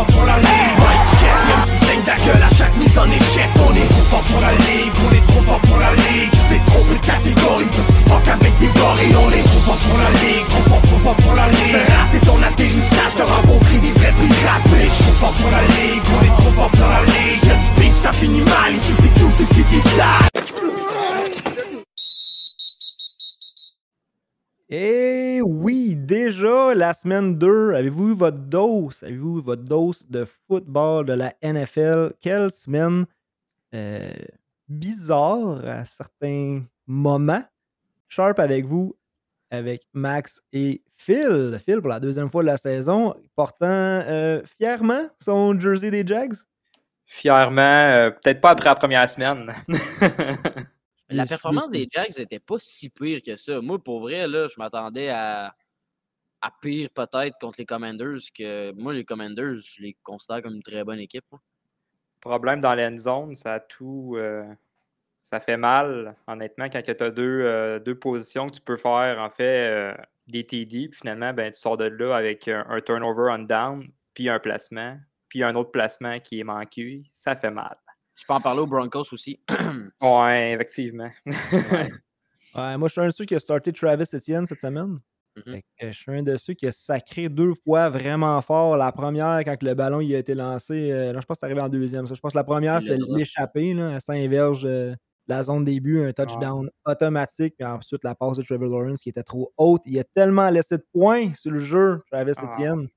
fort pour la ligue Mike check, même si saigne ta gueule à chaque mise en échec On est trop fort pour la ligue, on est trop fort pour la ligue. Tu t'es trompé de catégorie, petit fuck avec des gorilles On est trop fort pour la ligue, trop fort, trop fort pour la ligue. Rater ton atterrissage, t'as rencontré des vrais pirates Mais suis fort pour la ligue, on est trop fort pour la ligue. Y'a du ça finit mal, ici c'est QC, c'est des sales Et déjà la semaine 2, avez-vous eu votre dose? Avez-vous eu votre dose de football de la NFL? Quelle semaine euh, bizarre à certains moments. Sharp avec vous, avec Max et Phil. Phil pour la deuxième fois de la saison, portant euh, fièrement son jersey des Jags. Fièrement, euh, peut-être pas après la première semaine. La performance des Jags n'était pas si pire que ça. Moi, pour vrai, là, je m'attendais à, à pire peut-être contre les Commanders. que Moi, les Commanders, je les considère comme une très bonne équipe. Problème dans l'end zone, ça a tout. Euh, ça fait mal, honnêtement, quand tu as deux, euh, deux, positions que tu peux faire, en fait, euh, des TD, puis finalement, ben, tu sors de là avec un, un turnover on down, puis un placement, puis un autre placement qui est manqué. Ça fait mal. Tu peux en parler aux Broncos aussi. ouais, effectivement. ouais. moi, je suis un de ceux qui a starté Travis Etienne cette semaine. Mm-hmm. Je suis un de ceux qui a sacré deux fois vraiment fort. La première, quand le ballon il a été lancé, euh, je pense que c'est arrivé en deuxième. je pense que la première, c'est l'échappée à Saint-Verge, euh, la zone début, un touchdown automatique, puis ensuite la passe de Trevor Lawrence qui était trop haute. Il a tellement laissé de points sur le jeu, Travis ah. Etienne.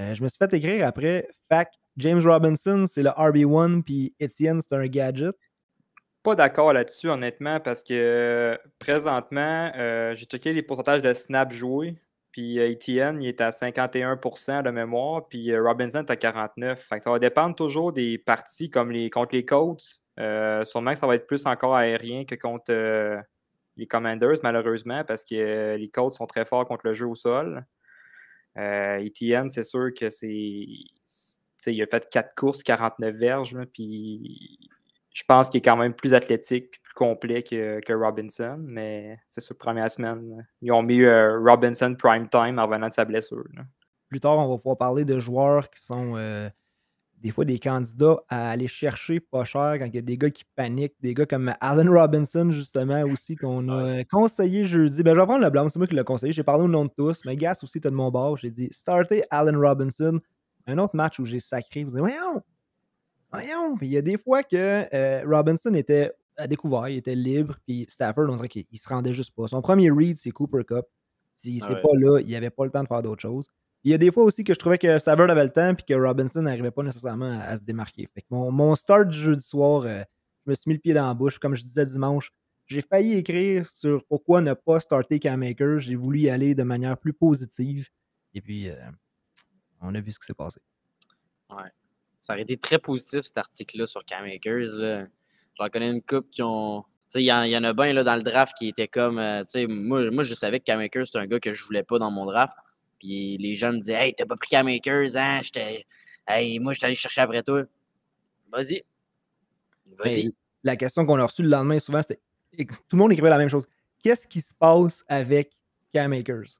Euh, je me suis fait écrire après, fac James Robinson, c'est le RB1, puis Etienne, c'est un gadget. Pas d'accord là-dessus, honnêtement, parce que présentement, euh, j'ai checké les pourcentages de snaps joués. Puis euh, Etienne, il est à 51% de mémoire, puis euh, Robinson est à 49%. ça va dépendre toujours des parties comme les contre les Colts. sûrement que ça va être plus encore aérien que contre les Commanders, malheureusement, parce que les Colts sont très forts contre le jeu au sol. Etienne, c'est sûr que c'est il a fait 4 courses, 49 verges, puis je pense qu'il est quand même plus athlétique et plus complet que, Robinson, mais c'est sur première semaine. Ils ont mis euh, Robinson prime time en venant de sa blessure. Plus tard, on va pouvoir parler de joueurs qui sont euh, des fois des candidats à aller chercher pas cher quand il y a des gars qui paniquent, des gars comme Allen Robinson, justement, aussi, qu'on a conseillé jeudi. Ben, je vais prendre le blanc, c'est moi qui l'ai conseillé. J'ai parlé au nom de tous, mais Gas aussi, tu de mon bord. J'ai dit startez Allen Robinson un autre match où j'ai sacré, vous dites, voyons, voyons. Il y a des fois que euh, Robinson était à découvert, il était libre, puis Stafford, on dirait qu'il se rendait juste pas. Son premier read, c'est Cooper Cup. Si c'est pas là, il avait pas le temps de faire d'autres choses. Il y a des fois aussi que je trouvais que Stafford avait le temps, puis que Robinson n'arrivait pas nécessairement à, se démarquer. Fait que mon, start du jeudi soir, euh, je me suis mis le pied dans la bouche. Comme je disais dimanche, j'ai failli écrire sur pourquoi ne pas starter Cam Maker. J'ai voulu y aller de manière plus positive. Et puis, euh, on a vu ce qui s'est passé. Ouais. Ça aurait été très positif, cet article-là, sur Cam Akers. J'en connais une couple qui ont. Il y, y, en a bien là, dans le draft qui était comme. Euh, moi, moi, je savais que Cam Akers, c'était un gars que je voulais pas dans mon draft. Puis les gens me disaient Hey, t'as pas pris Cam Akers, hein? Hey, moi, je suis allé chercher après toi. Vas-y. Vas-y. La question qu'on a reçue le lendemain, souvent, c'était. Tout le monde écrivait la même chose. Qu'est-ce qui se passe avec Cam Akers?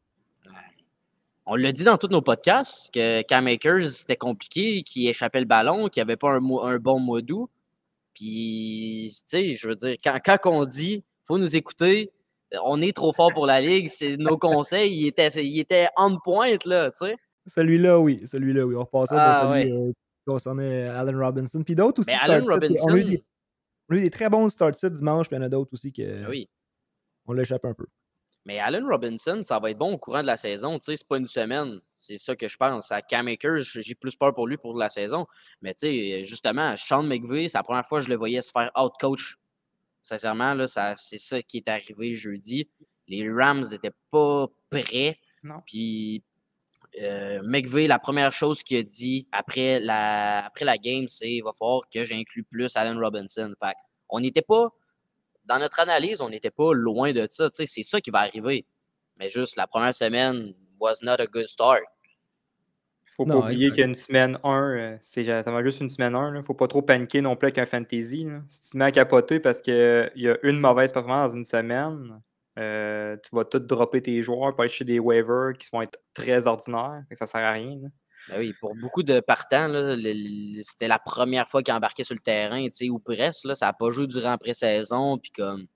On l'a dit dans tous nos podcasts que Cam Akers, c'était compliqué, qu'il échappait le ballon, qu'il n'y avait pas un, un, bon mois d'août. Puis, tu sais, je veux dire, quand, quand on dit faut nous écouter, on est trop fort pour la ligue, c'est nos conseils, il était, il était on point, là, tu sais. Celui-là, oui, celui-là, oui. On repassera ah, celui euh, qui concernait Allen Robinson. Puis d'autres aussi. Mais Allen Robinson. On a, eu des, très bons start dimanche, puis il y en a d'autres aussi que. Oui. On l'échappe un peu. Mais Allen Robinson, ça va être bon au courant de la saison. Tu sais, c'est pas une semaine. C'est ça que je pense. À Cam Akers, j'ai plus peur pour lui pour la saison. Mais tu sais, justement, Sean McVay, c'est la première fois que je le voyais se faire out-coach. Sincèrement, là, c'est ça qui est arrivé jeudi. Les Rams n'étaient pas prêts. Non. Puis euh, McVay, la première chose qu'il a dit après la, après la game, c'est il va falloir que j'inclue plus Allen Robinson. Fait on n'était pas dans notre analyse, on n'était pas loin de ça. C'est ça qui va arriver. Mais juste la première semaine was not a good start. Faut pas oublier qu'il y a une semaine 1, euh, c'est juste une semaine 1. Faut pas trop paniquer non plus avec un fantasy. Si tu te mets à capoter parce qu'il y a une mauvaise performance dans une semaine, euh, tu vas tout dropper tes joueurs pour aller chez des waivers qui vont être très ordinaires. Ça sert à rien. Ben oui, pour beaucoup de partants, c'était la première fois qu'ils embarquaient sur le terrain, ou presque. Ça n'a pas joué durant pré-saison. Puis comme.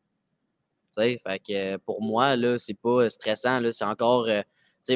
Fait que euh, pour moi, là, c'est pas stressant. Là, c'est encore. euh,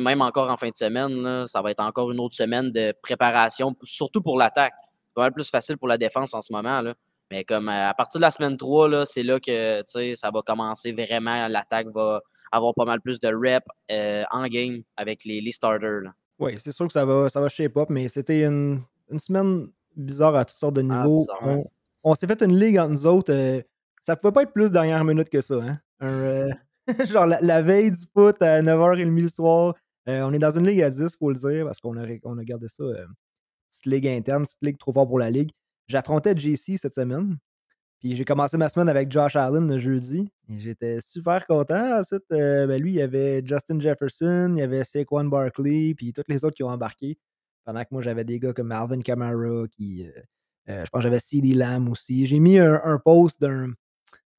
même encore en fin de semaine, là, ça va être encore une autre semaine de préparation, surtout pour l'attaque. C'est pas mal plus facile pour la défense en ce moment. Là. Mais comme euh, à partir de la semaine 3, là, c'est là que ça va commencer vraiment. L'attaque va avoir pas mal plus de reps euh, en game avec les, les starters. là. Oui, c'est sûr que ça va, ça va shape up, mais c'était une, une semaine bizarre à toutes sortes de Ah, niveaux. ouais. on on s'est fait une ligue entre nous autres. euh, ça pouvait pas être plus dernière minute que ça. Hein? Un, euh, genre la, la veille du foot à 9h30 le soir. euh, on est dans une ligue à 10, faut le dire, parce qu'on a, on a gardé ça. euh, petite ligue interne, petite ligue trop fort pour la ligue. J'affrontais JC cette semaine. Puis j'ai commencé ma semaine avec Josh Allen le jeudi. J'étais super content. Ensuite, euh, ben, lui, il y avait Justin Jefferson, il y avait Saquon Barkley, puis tous les autres qui ont embarqué. Pendant que moi, j'avais des gars comme Alvin Kamara, qui. euh, euh, je pense que j'avais CD Lamb aussi. J'ai mis un, post d'un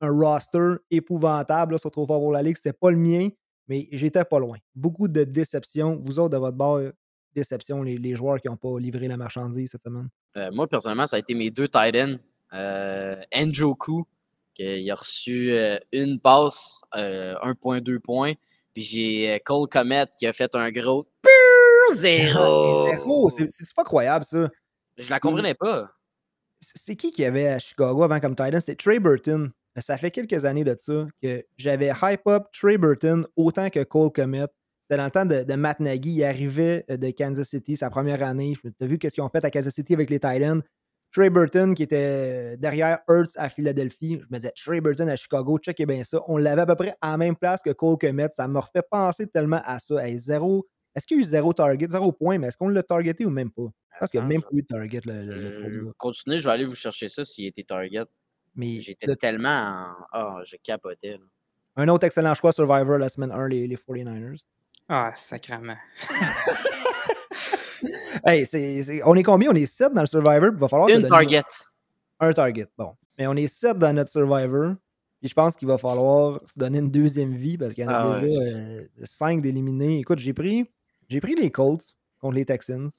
un roster épouvantable sur Trop fort pour la Ligue. C'était pas le mien, mais j'étais pas loin. Beaucoup de déceptions. Vous autres, de votre bord, déception, les, les joueurs qui n'ont pas livré la marchandise cette semaine? Moi, personnellement, ça a été mes deux tight ends. Euh, Njoku, qui a reçu euh, une passe, euh, 1.2 points. Puis j'ai euh, Cole Comet qui a fait un gros zéro. Zéro, c'est pas croyable ça. Je la comprenais pas. C'est qui qui avait à Chicago avant comme Titan? C'est Trey Burton. Ça fait quelques années de ça que j'avais hype up Trey Burton autant que Cole Comet. C'était dans le temps de, de Matt Nagy. Il arrivait euh, de Kansas City, sa première année. Tu as vu qu'est-ce qu'ils ont fait à Kansas City avec les Titans. Trey Burton qui était derrière Hurts à Philadelphie. Je me disais, Trey Burton à Chicago, checkez bien ça. On l'avait à peu près à la même place que Cole Comet. Ça m'a refait penser tellement à ça. Hey, zéro. Est-ce qu'il y a eu zéro target, zéro point, mais est-ce qu'on l'a targeté ou même pas? Pense qu'il n'y a même je- pas eu de target. Le, le- le pauvre Je gars. continue, je vais aller vous chercher ça s'il était target. Mais J'étais le- tellement en. Ah, je capotais. là. un autre excellent choix Survivor la semaine 1, les, les 49ers. Ah, sacrément. Hey, on est combien? On est 7 dans le Survivor. Il va falloir se Une target. un target. Bon. Mais on est 7 dans notre Survivor. Puis je pense qu'il va falloir se donner une deuxième vie parce qu'il y en a Ah ouais. déjà 5 d'éliminés. Écoute, j'ai pris, j'ai pris les Colts contre les Texans.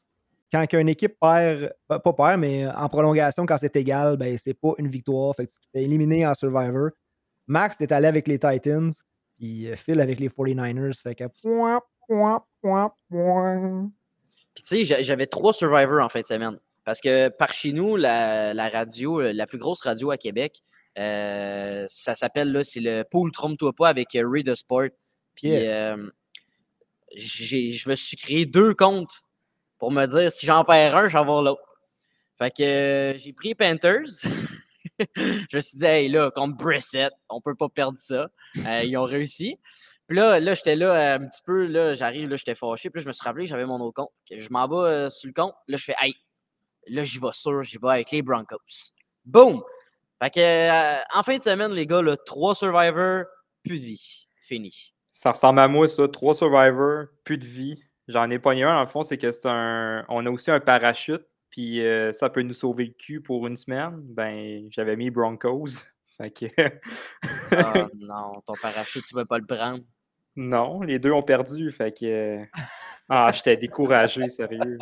Quand une équipe perd, pas, perd, mais en prolongation, quand c'est égal, ben c'est pas une victoire. Fait que tu te fais éliminer en Survivor. Max est allé avec les Titans. Puis euh, Phil avec les 49ers. Fait que. point, point, point, point. Puis tu sais, j'a- j'avais trois Survivors en fin de semaine. Parce que par chez nous, la, la radio, euh, la plus grosse radio à Québec, euh, ça s'appelle, là, c'est le Pool Trompe-toi pas avec euh, Ray de Sport. Puis euh, je me suis créé deux comptes pour me dire si j'en perds un, j'en vais l'autre. Fait que euh, j'ai pris Panthers. je me suis dit, hey, là, contre Brissett, on peut pas perdre ça. Ils ont réussi. Puis là, là j'étais là euh, un petit peu, là, j'arrive, là, j'étais fâché. Puis là, je me suis rappelé que j'avais mon autre compte. Je m'en vais euh, sur le compte. Là, je fais, hey, là, j'y vais sûr, j'y vais avec les Broncos. Boom! Fait que, euh, en fin de semaine, les gars, là, trois Survivors, plus de vie. Fini. Ça ressemble à moi, ça. Trois survivors, plus de vie. J'en ai pas un, dans le fond, c'est que c'est un. On a aussi un parachute, puis euh, ça peut nous sauver le cul pour une semaine. Ben, j'avais mis Broncos. Fait que. Ah non, ton parachute, tu vas pas le prendre. Non, les deux ont perdu. Fait que. Ah, j'étais découragé, sérieux.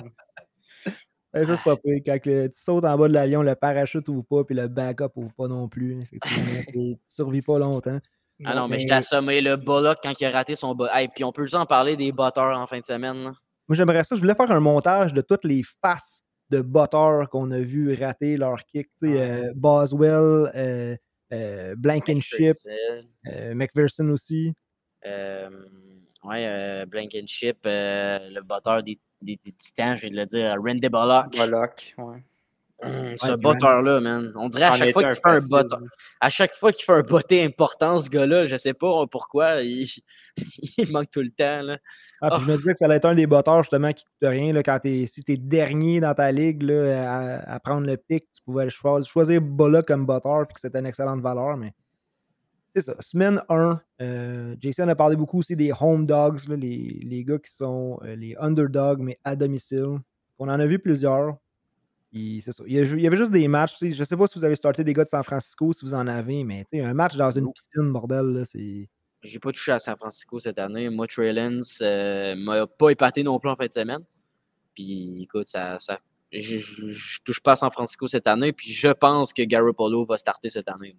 Ouais, ça, c'est pas pire. Quand le- tu sautes en bas de l'avion, le parachute ouvre pas, puis le backup ouvre pas non plus. Effectivement, tu survis pas longtemps. Ah non, mais mais- j'étais assommé. Le Bullock, quand il a raté son bot. Hey, puis on peut juste en parler des botteurs en fin de semaine. là. Moi, j'aimerais ça. Je voulais faire un montage de toutes les faces de botteurs qu'on a vu rater leur kick. Tu sais, euh, Boswell, euh, euh, Blankenship, McPherson, euh, McPherson aussi. Euh, ouais, euh, Blankenship, euh, le botteur des, des, des Titans, je vais le dire, Randy Bullock. Bollock, ouais. Hum, ce puis botteur-là, man. On dirait à chaque fois qu'il fait un botteur. À chaque fois qu'il fait un botté important, ce gars-là, je sais pas pourquoi, il, il manque tout le temps. Là. Ah, puis je me disais que ça allait être un des botteurs justement qui coûte rien. Là, quand t'es, si tu es dernier dans ta ligue là, à, à prendre le pic, tu pouvais choisir, choisir Bola comme botteur puis que c'était une excellente valeur. Mais c'est ça. Semaine 1, euh, Jason a parlé beaucoup aussi des home dogs, là, les, les gars qui sont euh, les underdogs, mais à domicile. On en a vu plusieurs. Ça. Il y, a- il y avait juste des matchs. Je sais pas si vous avez starté des gars de San Francisco, si vous en avez, mais tu sais, un match dans une piscine, bordel, là, c'est. J'ai pas touché à San Francisco cette année. Moi, Trey Lance euh, m'a pas épaté non plus en fin de semaine. Puis écoute, ça, ça, je, je touche pas à San Francisco cette année, puis je pense que Garoppolo va starter cette année.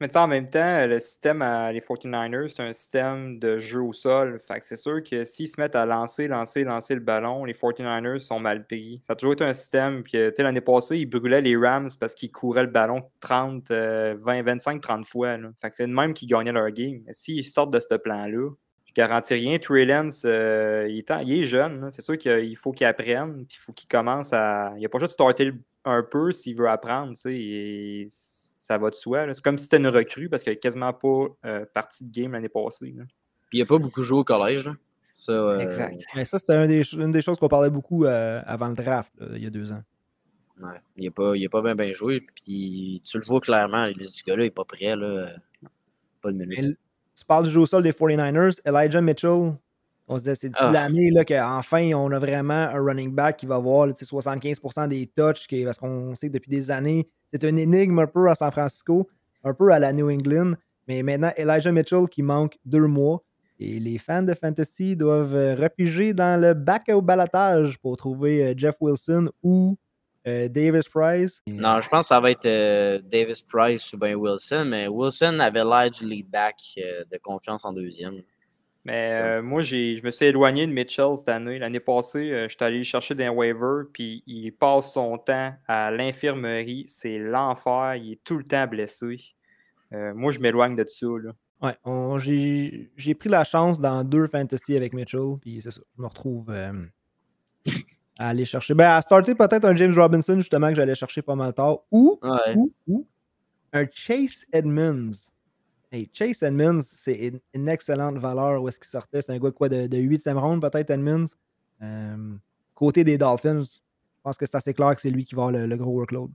Mais en même temps, le système à les 49ers, c'est un système de jeu au sol. Fait que c'est sûr que s'ils se mettent à lancer, lancer, lancer le ballon, les 49ers sont mal pris. Ça a toujours été un système. Puis, l'année passée, ils brûlaient les Rams parce qu'ils couraient le ballon 30, 20, 25, 30 fois. Fait que c'est le même qui gagnait leur game. Mais s'ils sortent de ce plan-là, je garantis rien. Trey Lance, euh, il, est il est jeune. C'est sûr qu'il faut qu'il apprenne. Puis il faut qu'il commence à. Il n'a pas juste de starter un peu s'il veut apprendre. tu sais, et ça va de soi. C'est comme si c'était une recrue parce qu'il n'a quasiment pas euh, partie de game l'année passée. là. Puis il a pas beaucoup joué au collège. Là. Ça, euh, Mais ça, c'était une des choses qu'on parlait beaucoup euh, avant le draft, là, il y a deux ans. ouais, il n'a pas, il a pas bien, bien joué. Puis tu le vois clairement, ce gars-là n'est pas prêt. Là. Pas de minute. Mais tu parles du jeu au sol des 49ers, Elijah Mitchell, on se disait, c'est Ah. l'année là, qu'enfin, on a vraiment un running back qui va avoir là, tu sais, 75% des touches, parce qu'on sait que depuis des années, c'est une énigme un peu à San Francisco, un peu à la New England. Mais maintenant, Elijah Mitchell qui manque deux mois. Et les fans de Fantasy doivent euh, repiger dans le bac au balotage pour trouver euh, Jeff Wilson ou euh, Davis Price. Non, je pense que ça va être Davis Price ou bien Wilson, mais Wilson avait l'air du lead back de confiance en deuxième. Mais euh, moi, j'ai, je me suis éloigné de Mitchell cette année. L'année passée, euh, je suis allé le chercher d'un waiver, puis il passe son temps à l'infirmerie. C'est l'enfer. Il est tout le temps blessé. Euh, moi, je m'éloigne de ça. Là. Ouais, on- j'ai j'ai pris la chance dans deux fantasy avec Mitchell, puis c'est ça. Je me retrouve euh, à aller chercher. Ben, à starter peut-être un James Robinson, justement, que j'allais chercher pas mal tard, ou, Ouais. ou, ou un Chase Edmonds. Hey, Chase Edmonds, c'est une, excellente valeur où est-ce qu'il sortait. C'est un gars de quoi, de, de 8e round, peut-être, Edmonds? Euh, côté des Dolphins, je pense que c'est assez clair que c'est lui qui va avoir le, le gros workload.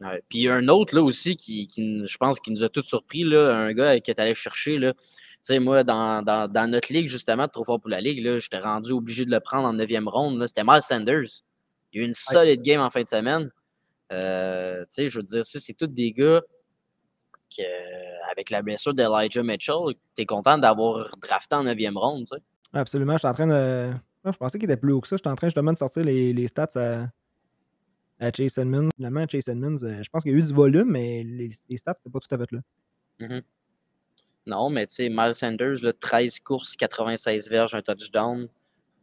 Ouais. Puis il y a un autre là aussi qui, qui, je pense, qui nous a tous surpris, là, un gars qui est allé chercher. Là. Tu sais, moi, dans, dans, dans notre ligue, justement, trop fort pour la ligue, là, j'étais rendu obligé de le prendre en 9e ronde. là. C'était Miles Sanders. Il y a eu une solide game en fin de semaine. Euh, tu sais, je veux dire, ça, c'est tous des gars que, avec la blessure d'Elijah Mitchell, tu es content d'avoir drafté en 9e ronde. tu sais? Absolument, je suis en train de. Je pensais qu'il était plus haut que ça. Je suis en train justement de sortir les, les stats à, à Chase Edmonds. Finalement, Chase Edmonds, euh, je pense qu'il y a eu du volume, mais les, les stats n'étaient pas tout à fait là. Non, mais tu sais, Miles Sanders, là, 13 courses, 96 verges, un touchdown,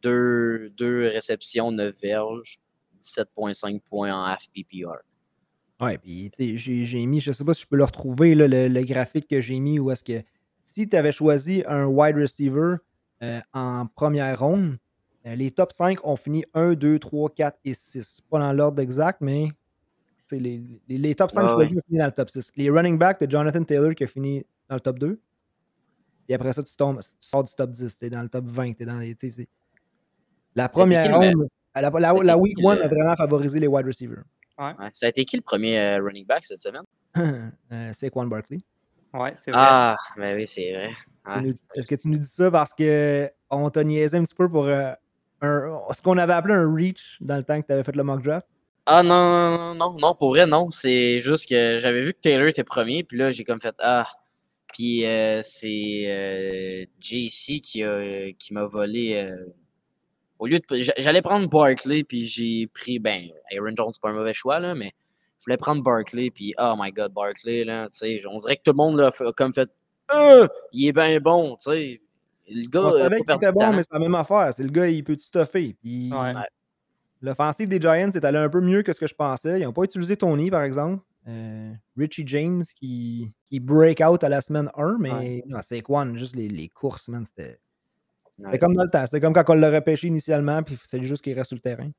2, deux réceptions, 9 verges, 17,5 points en half PPR. Ouais, puis tu sais, j'ai j'ai mis, je sais pas si je peux le retrouver, là, le, le graphique que j'ai mis où est-ce que si tu avais choisi un wide receiver euh, en première ronde, euh, les top 5 ont fini 1, 2, 3, 4 et 6. Pas dans l'ordre exact, mais tu sais, les, les, les top 5 Ah choisis ont fini dans le top 6. Les running backs de Jonathan Taylor qui a fini dans le top 2. Et après ça, tu, tombes, tu sors du top 10, tu es dans le top 20. t'es dans les, tu sais, c'est- la première qui le ronde, la, la, la, c'était week qui 1 le- a vraiment favorisé les wide receivers. Ouais. Ça a été qui le premier euh, running back cette semaine? euh, c'est Quan Barkley. Ouais, c'est vrai. Ah, ben oui, c'est vrai. Ouais. Est-ce que tu nous dis ça parce qu'on t'a niaisé un petit peu pour euh, un- ce qu'on avait appelé un reach dans le temps que tu avais fait le mock draft? Ah non, non, non, non, non, pour vrai, non. C'est juste que j'avais vu que Taylor était premier, puis là, j'ai comme fait Ah. Puis euh, c'est euh, JC qui, a- qui m'a volé. Euh, au lieu de. j'a- J'allais prendre Barkley, puis j'ai pris. Ben, Aaron Jones, c'est pas un mauvais choix, là, mais je voulais prendre Barkley, puis oh my god, Barkley, là, tu sais, on dirait que tout le monde là, a comme fait Euh, il est bien bon, tu sais. Le gars. On a savait pas qu'il était bon, mais c'est la même affaire. C'est le gars, il peut tout stuffer. Puis Ouais. l'offensive des Giants est allée un peu mieux que ce que je pensais. Ils n'ont pas utilisé Tony, par exemple. Euh, Richie James qui, qui break out à la semaine 1, mais Ouais. non, c'est quoi? Juste les, les courses, man. C'était Ouais. c'était comme dans le temps. C'était comme quand on l'a repêché initialement, puis c'est juste qu'il reste sur le terrain.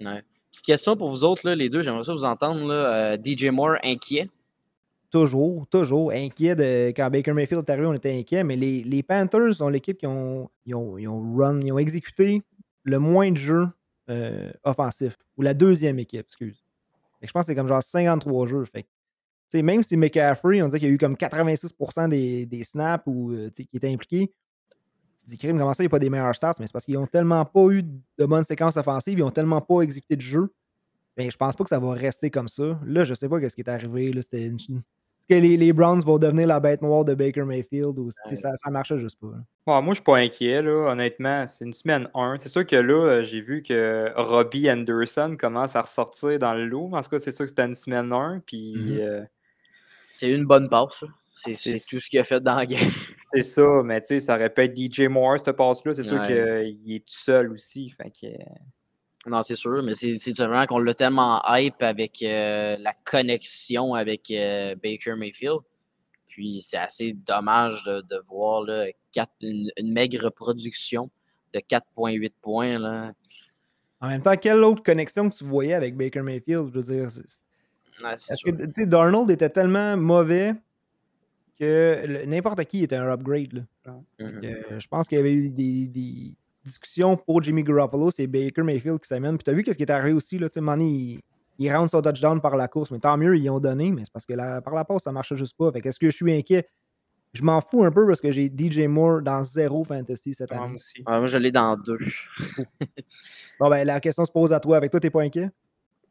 Ouais. Petite question pour vous autres, là, les deux, j'aimerais ça vous entendre. Là, euh, DJ Moore inquiet. Toujours, toujours inquiet de quand Baker Mayfield est arrivé, on était inquiet, mais les, les Panthers sont l'équipe qui ont, ils ont, ils ont run, ils ont exécuté le moins de jeux euh, offensifs. Ou la deuxième équipe, excuse. Fait que je pense que c'est comme genre 53 jeux. Fait que, même si McCaffrey, on disait qu'il y a eu comme 86% des, des snaps ou euh, qui étaient impliqués, tu te dis, crime, comment ça, il n'y a pas des meilleurs stats, mais c'est parce qu'ils n'ont tellement pas eu de bonnes séquences offensives, ils n'ont tellement pas exécuté de jeu. Ben, je pense pas que ça va rester comme ça. Là, je sais pas ce qui est arrivé. là, C'était une- c'est que les, les Browns vont devenir la bête noire de Baker Mayfield ou Ouais. ça, ça marchait juste pas. moi, je suis pas inquiet, là, honnêtement. C'est une semaine 1. C'est sûr que là, euh, j'ai vu que Robbie Anderson commence à ressortir dans le lot. En tout cas, c'est sûr que c'était une semaine 1. Puis Mhm. euh, C'est une bonne passe. C'est tout ce qu'il a fait dans la game. c'est ça, mais tu sais, ça aurait pu être DJ Moore, cette passe-là. C'est sûr Ouais. qu'il est tout seul aussi. Fait que, Non, c'est sûr, mais c'est c'est vraiment qu'on l'a tellement hype avec euh, la connexion avec euh, Baker Mayfield. Puis c'est assez dommage de, de voir là, quatre- une, une maigre production de 4,8 points. Là. En même temps, quelle autre connexion que tu voyais avec Baker Mayfield? Je veux dire, Ouais, Parce sûr. que, tu sais, Darnold était tellement mauvais que n'importe qui était un upgrade. là. Mhm. Euh, je pense qu'il y avait eu des, des discussions pour Jimmy Garoppolo, c'est Baker Mayfield qui s'amène. Puis tu as vu qu'est-ce qui est arrivé aussi, là, tu il, il rentre son touchdown par la course, mais tant mieux, ils ont donné, mais c'est parce que la- par la passe, ça marchait juste pas. Fait qu'est-ce que je suis inquiet? Je m'en fous un peu parce que j'ai DJ Moore dans zéro fantasy cette moi année. aussi. Ouais, moi, je l'ai dans deux. Bon, ben, la question se pose à toi. Avec toi, t'es pas inquiet?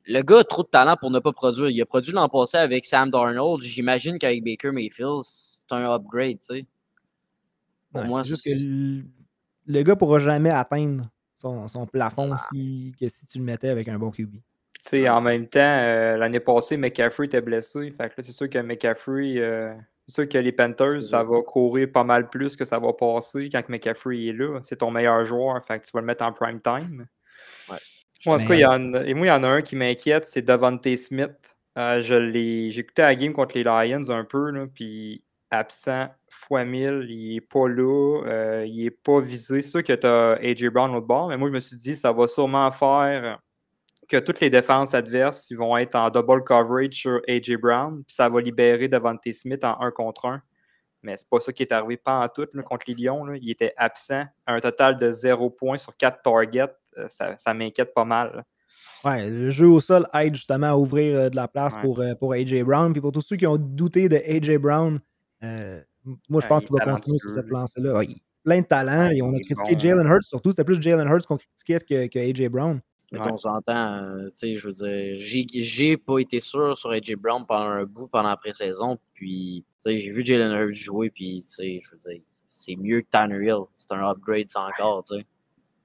Le gars a trop de talent pour ne pas produire. Il a produit l'an passé avec Sam Darnold. J'imagine qu'avec Baker Mayfield, c'est un upgrade, tu sais. Pour Ouais, moi, c'est juste que le, le gars pourra jamais atteindre son, son plafond si, que si tu le mettais avec un bon QB. Tu sais, en même temps, euh, l'année passée, McCaffrey était blessé. Fait que là, c'est sûr que McCaffrey, euh, c'est sûr que les Panthers, ça va courir pas mal plus que ça va passer quand McCaffrey est là. C'est ton meilleur joueur. Fait que tu vas le mettre en prime time. Moi, en tout cas, il y en a- et moi, il y en a un qui m'inquiète, c'est Devontae Smith. Euh, je l'ai, j'ai écouté la game contre les Lions un peu, là, puis absent fois 1000, il est pas là, euh, il est pas visé. C'est sûr que tu as AJ Brown au bord, mais moi, je me suis dit, ça va sûrement faire que toutes les défenses adverses ils vont être en double coverage sur AJ Brown, puis ça va libérer Devontae Smith en 1 contre 1. Mais c'est pas ça qui est arrivé pas en tout là, contre les Lions. là. Il était absent à un total de 0 points sur 4 targets. Euh, ça ça m'inquiète pas mal. Ouais, le jeu au sol aide justement à ouvrir euh, de la place Ouais. pour, euh, pour AJ Brown. Puis pour tous ceux qui ont douté de AJ Brown, euh, moi je pense qu'il va continuer sur cette lancée-là. Ouais, plein de talent. Ouais, et on a critiqué bon, Jalen Hurts surtout. C'était plus Jalen Hurts qu'on critiquait que, que AJ Brown. Mais on s'entend, euh, tu sais, je veux dire, j'ai- j'ai pas été sûr sur AJ Brown pendant un bout pendant la pré-saison, puis tu sais, j'ai vu Jalen Hurts jouer, puis tu sais, je veux dire, c'est mieux que Tanner Hill. C'est un upgrade sans encore, tu sais.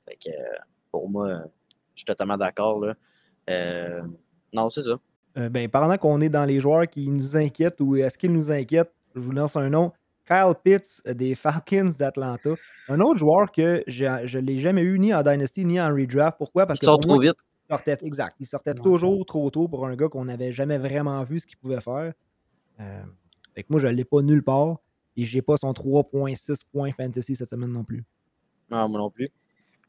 Fait que euh, pour moi, je suis totalement d'accord, là. Euh, non, c'est ça. Euh, ben, pendant qu'on est dans les joueurs qui nous inquiètent ou est-ce qu'ils nous inquiètent, je vous lance un nom. Kyle Pitts des Falcons d'Atlanta. Un autre joueur que je ne l'ai jamais eu ni en Dynasty ni en redraft. Pourquoi? Parce Il que sort moi, trop vite. il sortait, exact. Il sortait toujours trop tôt pour un gars qu'on n'avait jamais vraiment vu ce qu'il pouvait faire. Euh, fait que moi, je ne l'ai pas nulle part. Et j'ai pas son 3.6 points fantasy cette semaine non plus. Non, moi non plus.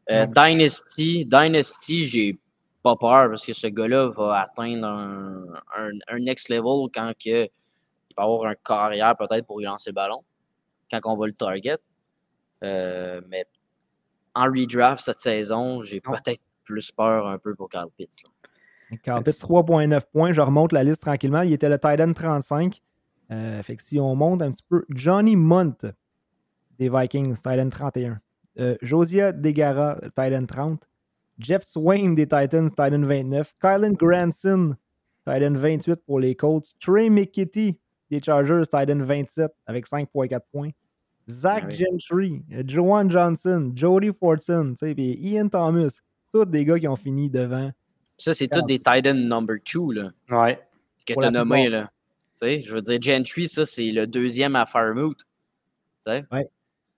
Euh. Dynasty, Dynasty, j'ai pas peur parce que ce gars-là va atteindre un, un, un next level quand que, il va avoir un carrière peut-être pour y lancer le ballon, quand on va le target. Euh, mais en redraft cette saison, j'ai peut-être plus peur un peu pour Carl Pitts. là. Kyle Pitts, 3.9 points. Je remonte la liste tranquillement. Il était le tight end 35. Euh, fait que si on monte un petit peu, Johnny Munt des Vikings, tight end 31. Euh, Josia Degara, tight end 30. Jeff Swain des Titans, tight end 29. Kylan Granson, tight end 28 pour les Colts. Trey McKitty des Chargers, tight end 27 avec 5.4 points. Zach oui. Gentry, euh, Joanne Johnson, Jody Fortson, tu sais, puis Ian Thomas. Tous des gars qui ont fini devant. Ça, c'est tous des tight end number two, là, Ouais. ce que Pour tu as nommé. plupart. Là. Tu sais, je veux dire, Gentry, ça, c'est le deuxième à Fairmouth. Tu sais?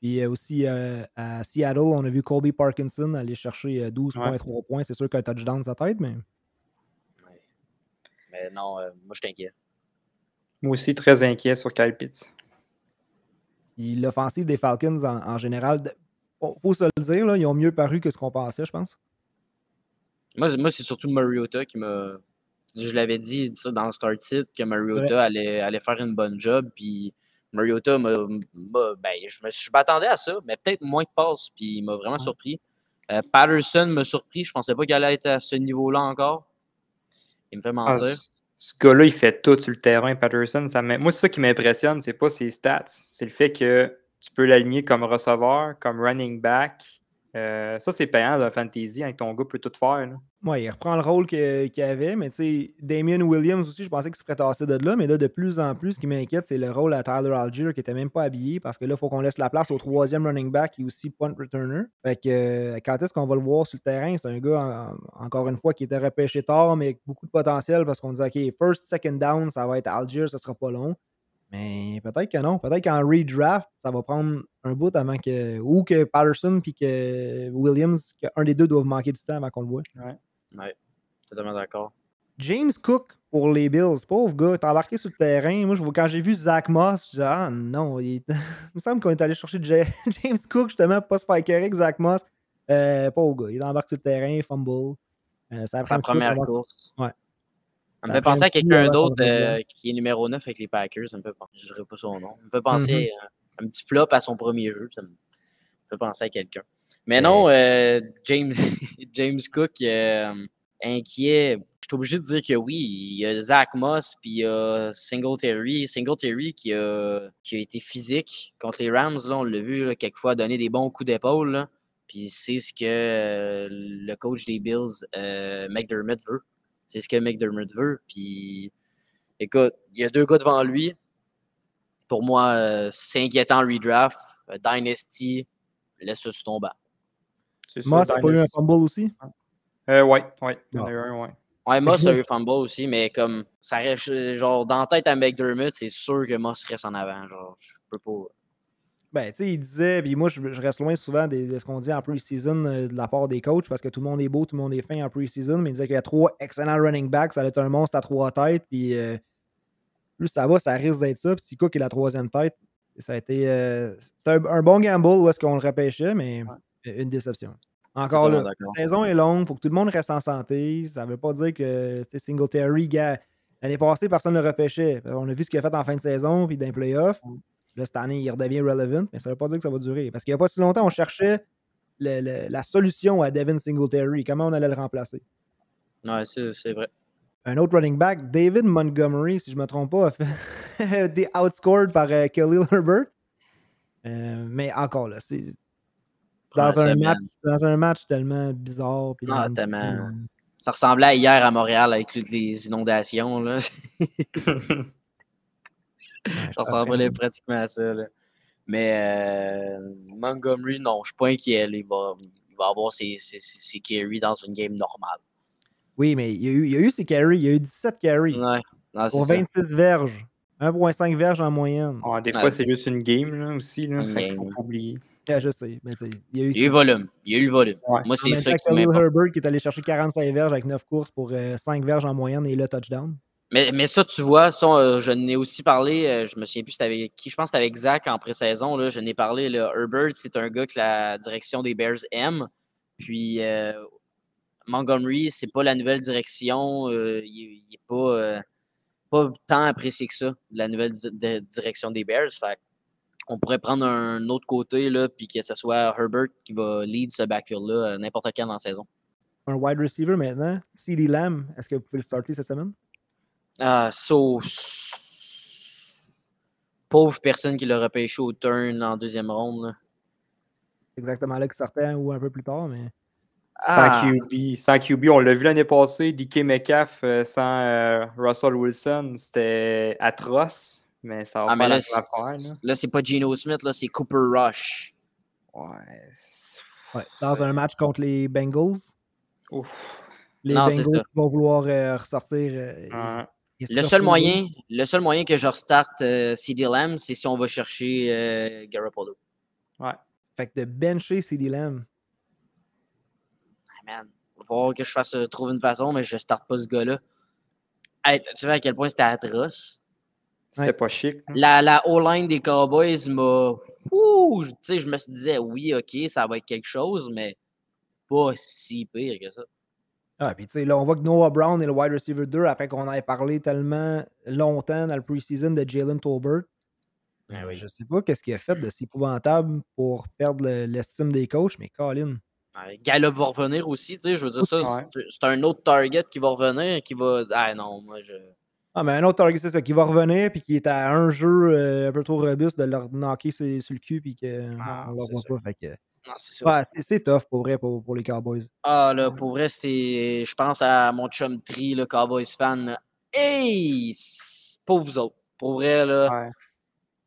Puis euh, aussi euh, à Seattle, on a vu Colby Parkinson aller chercher euh, 12.3 points. C'est sûr qu'un touchdown sa tête, mais Ouais. Mais non, euh, moi, je t'inquiète. Moi aussi, très inquiet sur Kyle Pitts. l'offensive des Falcons en, en général, de- bon, faut se le dire, là, ils ont mieux paru que ce qu'on pensait, je pense. Moi, c'est- moi c'est surtout Mariota qui m'a. Je l'avais dit ça dans le start sit que Mariota Ouais. allait, allait faire une bonne job. Puis Mariota m'a. m'a- Ben, je me je m'attendais à ça, mais peut-être moins de passes. Puis il m'a vraiment surpris. Euh, Patterson m'a surpris. Je pensais pas qu'il allait être à ce niveau-là encore. Il me fait Ah, mentir. ce gars-là, il fait tout sur le terrain, Patterson. Ça Moi, c'est ça qui m'impressionne, c'est pas ses stats. C'est le fait que tu peux l'aligner comme receveur, comme running back, Euh, ça, c'est payant dans Fantasy, avec ton gars peut tout faire. Ouais, il reprend le rôle qu'il avait, mais tu sais, Damien Williams aussi, je pensais qu'il se ferait tasser de là, mais là, de plus en plus, ce qui m'inquiète, c'est le rôle à Tyler Algier qui était même pas habillé parce que là, il faut qu'on laisse la place au troisième running back est aussi punt returner. Fait que euh, quand est-ce qu'on va le voir sur le terrain? C'est un gars, en- encore une fois, qui était repêché tard, mais avec beaucoup de potentiel parce qu'on disait, OK, first, second down, ça va être Algier, ça sera pas long. Mais peut-être que non. Peut-être qu'en redraft, ça va prendre un bout avant que. Ou que Patterson puis que Williams, qu'un des deux doivent manquer du temps avant qu'on le voit. Ouais, totalement d'accord. James Cook pour les Bills, pauvre gars, t'es embarqué sur le terrain. Moi, je, vois- quand j'ai vu Zach Moss, je disais, ah non, il, il me semble qu'on est allé chercher Ja- James Cook justement pour pas se faire écœurer avec Zach Moss. Euh, pauvre gars, il embarque sur le terrain, fumble. Euh, ça Sa première course. Ouais. Ça me fait penser à quelqu'un d'autre euh, qui est numéro 9 avec les Packers. Ça me fait penser, je dirais pas son nom. Ça me fait penser à un petit flop à son premier jeu. Ça me fait penser à quelqu'un. Mais non, euh, James, James Cook, euh, inquiet. Je suis obligé de dire que oui, il y a Zach Moss, puis il y a Singletary. Singletary qui a, qui a été physique contre les Rams. Là, on l'a vu là, quelquefois donner des bons coups d'épaule. Puis c'est ce que euh, le coach des Bills, euh, McDermott, veut. C'est ce que McDermott veut. Puis écoute, il y a deux gars devant lui. Pour moi, euh, c'est inquiétant redraft. Euh, Dynasty, laisse. C'est ça, Moss a pas eu un Dynasty. fumble aussi? Euh, ouais, ouais. Il y en Ah. a eu un, ouais. Ouais, Moss a eu fumble aussi, mais comme ça reste euh, genre dans la tête à McDermott, c'est sûr que Moss reste en avant. Genre, je peux pas. Ben, tu sais, il disait, puis moi, je, je reste loin souvent de, ce qu'on dit en pre-season euh, de la part des coachs parce que tout le monde est beau, tout le monde est fin en pre-season, mais il disait qu'il y a trois excellents running backs, ça va être un monstre à trois têtes, puis euh, plus ça va, ça risque d'être ça. Puis si Cook est la troisième tête, ça a été. euh, c'était un, un bon gamble où est-ce qu'on le repêchait, mais une déception. Encore là, la saison est longue, il faut que tout le monde reste en santé. Ça ne veut pas dire que tu sais, Singletary, gars, l'année passée, personne ne le repêchait. On a vu ce qu'il a fait en fin de saison, puis dans les playoffs. Là, cette année, il redevient relevant, mais ça ne veut pas dire que ça va durer. Parce qu'il n'y a pas si longtemps, on cherchait le- le- la solution à Devin Singletary. Comment on allait le remplacer? Ouais, c'est c'est vrai. Un autre running back, David Montgomery, si je ne me trompe pas, a fait des outscored par euh, Khalil Herbert. Euh, mais encore là, c'est dans un, match, dans un match tellement bizarre. puis Ah, tellement. Ça ressemblait à hier à Montréal avec toutes les inondations. Là. Ça ressemblait pratiquement à ça. là. Mais euh, Montgomery, non, je suis pas inquiet. là. Il, va, il va avoir ses, ses, ses- ses carries dans une game normale. Oui, mais il y, a eu, il y a eu ses carries. Il y a eu 17 carries Ouais, non, pour ça. 26 verges. 1,5 verges en moyenne. Ouais, des Ouais, fois, c'est- c'est juste une game là, aussi. Là, fait faut pas oublier. Ah, je sais. Mais il y a eu Il y a eu le volume. Il y a eu le volume. Ouais. Moi, c'est ça qui m'importe. Herbert qui est allé chercher 45 verges avec 9 courses pour 5 verges en moyenne et le touchdown. Mais, mais ça, tu vois, ça, euh, je n'ai aussi parlé, euh, je me souviens plus c'était avec qui, je pense que c'était avec Zach en pré-saison, je n'ai parlé, Herbert, c'est un gars que la direction des Bears aime, puis euh, Montgomery, c'est pas la nouvelle direction, euh, il n'est pas, pas tant apprécié que ça, la nouvelle direction des Bears, fait on pourrait prendre un autre côté, là, puis que ce soit Herbert qui va lead ce backfield-là n'importe quand dans la saison. Un wide receiver maintenant, CeeDee Lamb, est-ce que vous pouvez le starter cette semaine? Ah, so, pauvre personne qui l'a repêché au turn en deuxième ronde. là. C'est exactement là qu'il sortait ou un peu plus tard, mais Sans Ah. QB. Sans QB, on l'a vu l'année passée, DK Metcalf euh, sans euh, Russell Wilson, c'était atroce. Mais ça va Ah, faire là, affaire. Là. là, c'est pas Geno Smith, là, c'est Cooper Rush. Ouais. dans un match contre les Bengals, Ouf. les Non, Bengals vont vouloir euh, ressortir. euh, Ouais. et se Le seul, moyen, le seul moyen que je restarte euh, CD Lamb, c'est si on va chercher euh, Garoppolo. Fait que de bencher CeeDee Lamb. Ah, man, il va falloir que je fasse euh, trouver une façon, mais je starte pas ce gars-là. Hey, tu vois à quel point c'était atroce? C'était Ouais. pas chic. hein? La, la O-line des Cowboys m'a. Ouh, tu sais, je me suis disais, oui, ok, ça va être quelque chose, mais pas si pire que ça. Ah, puis tu sais, là, on voit que Noah Brown est le wide receiver 2 après qu'on ait parlé tellement longtemps dans le preseason de Jalen Tolbert. Ah oui. Je sais pas qu'est-ce qu'il a fait de si épouvantable pour perdre le- l'estime des coachs, mais Colin. Ouais, Gallup va revenir aussi, tu sais, je veux dire, ça, c'est un autre target qui va revenir, qui va. Ah non, moi, je. Ah, mais un autre target, c'est ça, qui va revenir, puis qui est à un jeu euh, un peu trop robuste de leur knocker sur, sur le cul, puis qu'on Ah, ne le voit ça. pas. Fait que, c'est. Ouais, c'est- c'est tough pour vrai pour, pour les Cowboys. Ah, là, pour vrai, c'est. Je pense à mon chum Tri, le Cowboys fan. là. Hey! Pas vous autres. Pour vrai, là. Ouais.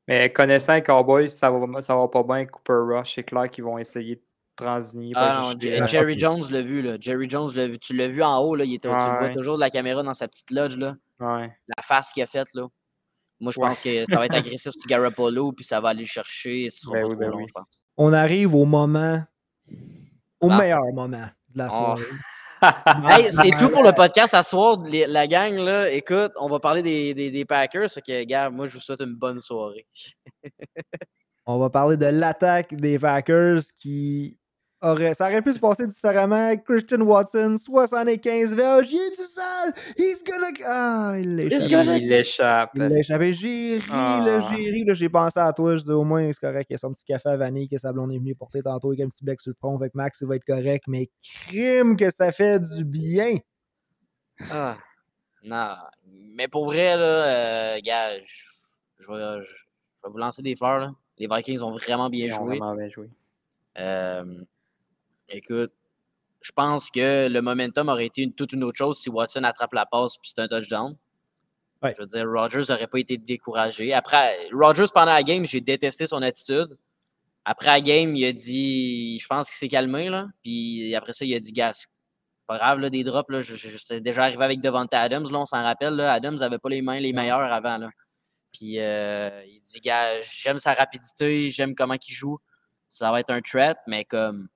Mais connaissant les Cowboys, ça va, ça va pas bien. Cooper Rush, c'est clair qu'ils vont essayer de transigner. Ah non, Jerry Jones l'a vu, là. Jerry Jones, l'a vu. tu l'as vu en haut, là. Il était, tu le vois toujours de la caméra dans sa petite lodge, là. Ouais. La face qu'il a faite, là. Moi, je Ouais. pense que ça va être agressif sur Garoppolo, puis ça va aller le chercher. Ce sera Ben pas oui, trop ben long, oui. je pense. On arrive au moment, au Ah. meilleur moment de la Oh. soirée. Hey, c'est tout pour le podcast à soir. Les- La gang, là, écoute, on va parler des, des, des Packers. Fait que, gars, moi, je vous souhaite une bonne soirée. On va parler de l'attaque des Packers qui aurait. Ça aurait pu se passer différemment. Christian Watson, 75 verges. Il est tout seul. He's gonna. Ah, il l'échappe. Il l'a échappé. J'ai ri, là, Ah. j'ai ri. là, J'ai pensé à toi. Je dis au moins, c'est correct. Il y a son petit café à vanille que sa blonde est venue porter tantôt avec un petit bec sur le front. Avec Max, il va être correct. Mais crime que ça fait du bien. Ah, non. Mais pour vrai, là, euh, gars, je, vais, je- je vais vous lancer des fleurs. Là. Les Vikings ont vraiment bien Ils ont joué. vraiment bien joué. Euh, écoute, je pense que le momentum aurait été une, toute une autre chose si Watson attrape la passe puis c'est un touchdown. Ouais. Je veux dire, Rodgers n'aurait pas été découragé. Après, Rodgers, pendant la game, j'ai détesté son attitude. Après la game, il a dit, je pense qu'il s'est calmé, là. Puis après ça, il a dit, gars, c'est pas grave, là, des drops, là. Je, je- je- c'est déjà arrivé avec Devante Adams, là, on s'en rappelle, là. Adams n'avait pas les mains les meilleures avant, là. Puis euh, il dit, gars, j'aime sa rapidité, j'aime comment il joue. Ça va être un threat, mais comme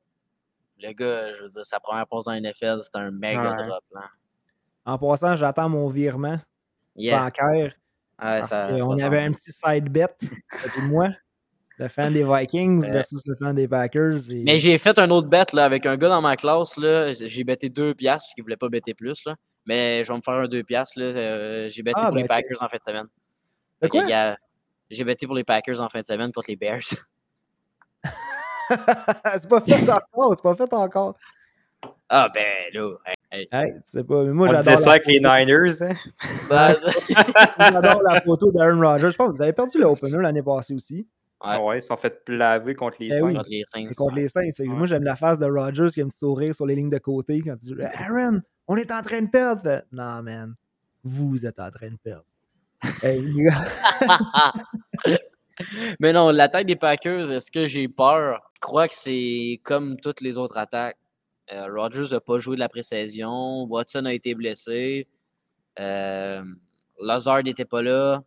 le gars, je veux dire, sa première pause en NFL, c'est un méga Ouais. drop. Là. En passant, j'attends mon virement Yeah. bancaire. Ouais, Parce ça- va avait un petit side bet, moi, le fan des Vikings Ouais. versus le fan des Packers. et- Mais j'ai fait un autre bet là, avec un gars dans ma classe. J'ai betté 2 piastres parce qu'il voulait pas better plus. Là. Mais je vais me faire un 2 piastres. là. Euh, J'ai betté Ah, pour les ben, Packers en fin de semaine. J'ai betté pour les Packers en fin de semaine contre les Bears. c'est pas fait encore, c'est pas fait encore. ah ben là. hey, tu sais pas, mais moi j'adore disait ça avec les Niners. Hein? Ben, j'adore la photo d'Aaron Rodgers. Je pense que vous avez perdu l'opener l'année passée aussi. Ouais. Ouais. ils se sont fait laver contre les oui. Saints. contre les Saints. C'est contre les Saints. Ouais. Moi j'aime la face de Rodgers qui a un petit sourire sur les lignes de côté quand il dit Aaron, on est en train de perdre. Fait, non, man, vous êtes en train de perdre. Hey, les gars, Mais non, l'attaque des Packers, est-ce que j'ai peur? Je crois que c'est comme toutes les autres attaques. Euh, Rodgers n'a pas joué de la pré-saison. Watson a été blessé. Euh, Lazard n'était pas là.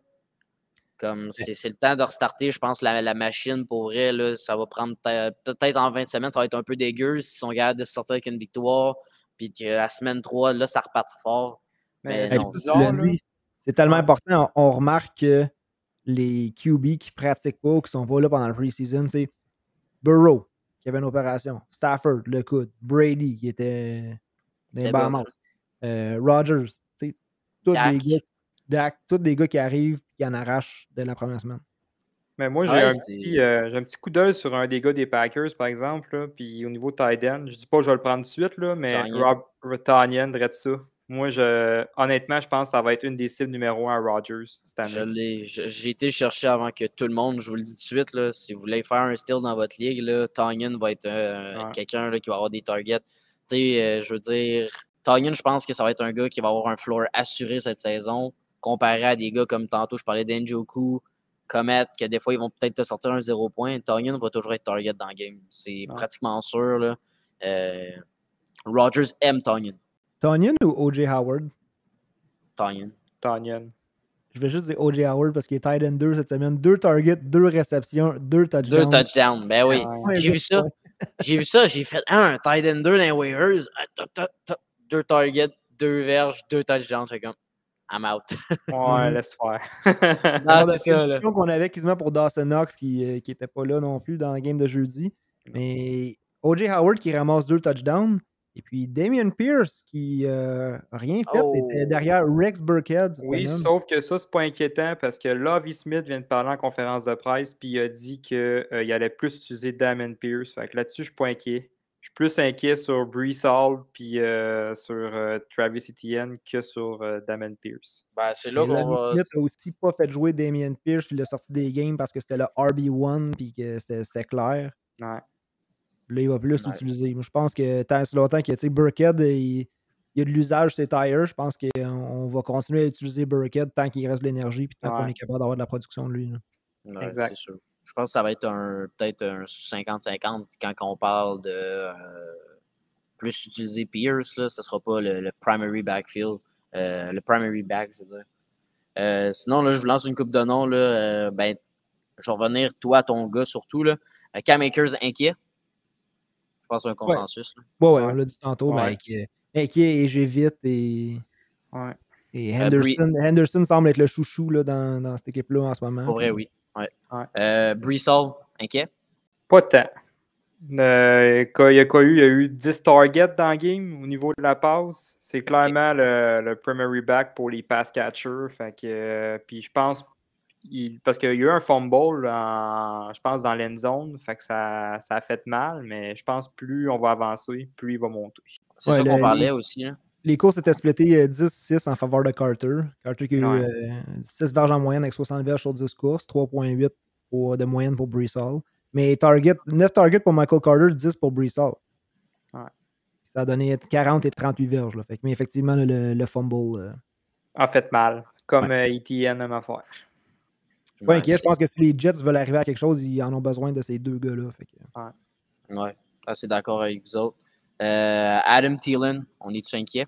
Comme c'est c'est le temps de restarter, je pense, la, la machine pour vrai. Là, ça va prendre peut- peut-être en 20 semaines, ça va être un peu dégueu s'ils sont capables de se sortir avec une victoire. Puis qu'à semaine 3, là, ça repart fort. Mais hey, non, ça, tu bizarre, l'as là. dit. C'est tellement important. On, on remarque que les QB qui pratiquent pas ou qui sont pas là pendant le preseason, c'est Burrow qui avait une opération, Stafford, le coude, Brady qui était C'est des euh, sais, tous des gars, Dak, tous des gars qui arrivent qui en arrachent dès la première semaine. Mais moi, j'ai un, euh, j'ai un petit coup d'œil sur un des gars des Packers, par exemple. là, Puis au niveau tight end, je dis pas que je vais le prendre tout de suite, là, mais. Rob Tanyan, dirait ça. Moi, je, honnêtement, je pense que ça va être une des cibles numéro un à Rodgers cette année. J'ai été chercher avant que tout le monde, je vous le dis tout de suite, là, si vous voulez faire un steal dans votre ligue, là, Tanyan va être euh, Ouais. quelqu'un qui va avoir des targets. Euh, je veux dire, Tanyan, je pense que ça va être un gars qui va avoir un floor assuré cette saison, comparé à des gars comme tantôt, je parlais d'Enjoku, Comet, que des fois, ils vont peut-être te sortir un zéro point. Tanyan va toujours être target dans le game. C'est Ouais. pratiquement sûr. Là. Euh, Rodgers aime Tanyan. Tonyan ou O.J. Howard? Tanyan. Tanyan. Je vais juste dire O.J. Howard parce qu'il est tight end 2 cette semaine. Deux targets, deux réceptions, deux touchdowns. Deux touchdowns. Ben oui. Ouais. Ouais, J'ai vu ça. J'ai vu ça, j'ai fait ah, un tight end 2 dans les waivers. Ah. Deux targets, deux verges, deux touchdowns. J'ai comme, I'm out. Ouais, laisse faire. Ah, de c'est ça, là. prédiction qu'on avait quasiment pour Dawson Knox qui n'était était pas là non plus dans le game de jeudi. Mais O.J. Howard qui ramasse deux touchdowns. Et puis Damian Pierce qui n'a rien fait. Oh. était derrière Rex Burkhead. Oui, sauf que ça, c'est pas inquiétant parce que Lovie Smith vient de parler en conférence de presse puis il a dit qu'il allait plus utiliser Damon Pierce. Fait que là-dessus, je suis pas inquiet. Je suis plus inquiet sur Brees Hall puis euh, sur euh, Travis Etienne que sur euh, Damon Pierce. Ben, c'est là qu'on Lovie va. Smith a aussi pas fait jouer Damian Pierce. puis Il l'a sorti des games parce que c'était le RB1 puis que c'était c'était clair. Ouais. Là, il va plus Ouais. l'utiliser. Moi, je pense que tant si longtemps que tu sais, Burkhead, il, il y a de l'usage ses tires, je pense qu'on on va continuer à utiliser Burkhead tant qu'il reste de l'énergie puis tant qu'on est capable d'avoir de la production de lui. Ouais, Exact. c'est sûr. Je pense que ça va être un peut-être un 50-50 quand on parle de euh, plus utiliser Pierce, là, ce ne sera pas le, le primary backfield, euh, le primary back, je veux dire. Euh, sinon, là, je vous lance une coupe de noms. Là, euh, ben, je vais revenir, toi, ton gars surtout. Là. Euh, Cam Akers inquiet. Je pense que c'est un consensus. là. Ouais, ouais, Ouais. on l'a dit tantôt, Ouais. mais inquiet, inquiet et j'ai vite et, Ouais. et Euh, Henderson, Henderson semble être le chouchou là, dans, dans cette équipe-là en ce moment. Pour vrai, oui. Ouais. Ouais. Euh, Hall, inquiet? Pas tant. Euh, il y a quoi eu? Il y a eu 10 targets dans le game au niveau de la passe. C'est clairement le, le primary back pour les pass catchers. Fait que, euh, puis je pense, il- parce qu'il y a eu un fumble, en- je pense, dans l'end zone. Fait que ça, ça a fait mal, mais je pense plus on va avancer, plus il va monter. C'est Ouais, ça qu'on parlait aussi. là. Les courses étaient splittées euh, 10-6 en faveur de Carter. Carter qui a eu Ouais. euh, 6 verges en moyenne avec 60 verges sur 10 courses, 3.8 pour- de moyenne pour Brees Hall. Mais target, 9 targets pour Michael Carter, 10 pour Brees Hall. Ouais. Ça a donné 40 et 38 verges. Là. Fait que, mais effectivement, le, le- le fumble. euh, A fait mal, comme euh, ETN même affaire. pas Ouais, inquiet. Je c'est- pense que si les Jets veulent arriver à quelque chose, ils en ont besoin de ces deux gars-là. Fait que- Ouais, assez d'accord avec vous autres. Euh, Adam Thielen, on est-tu inquiet?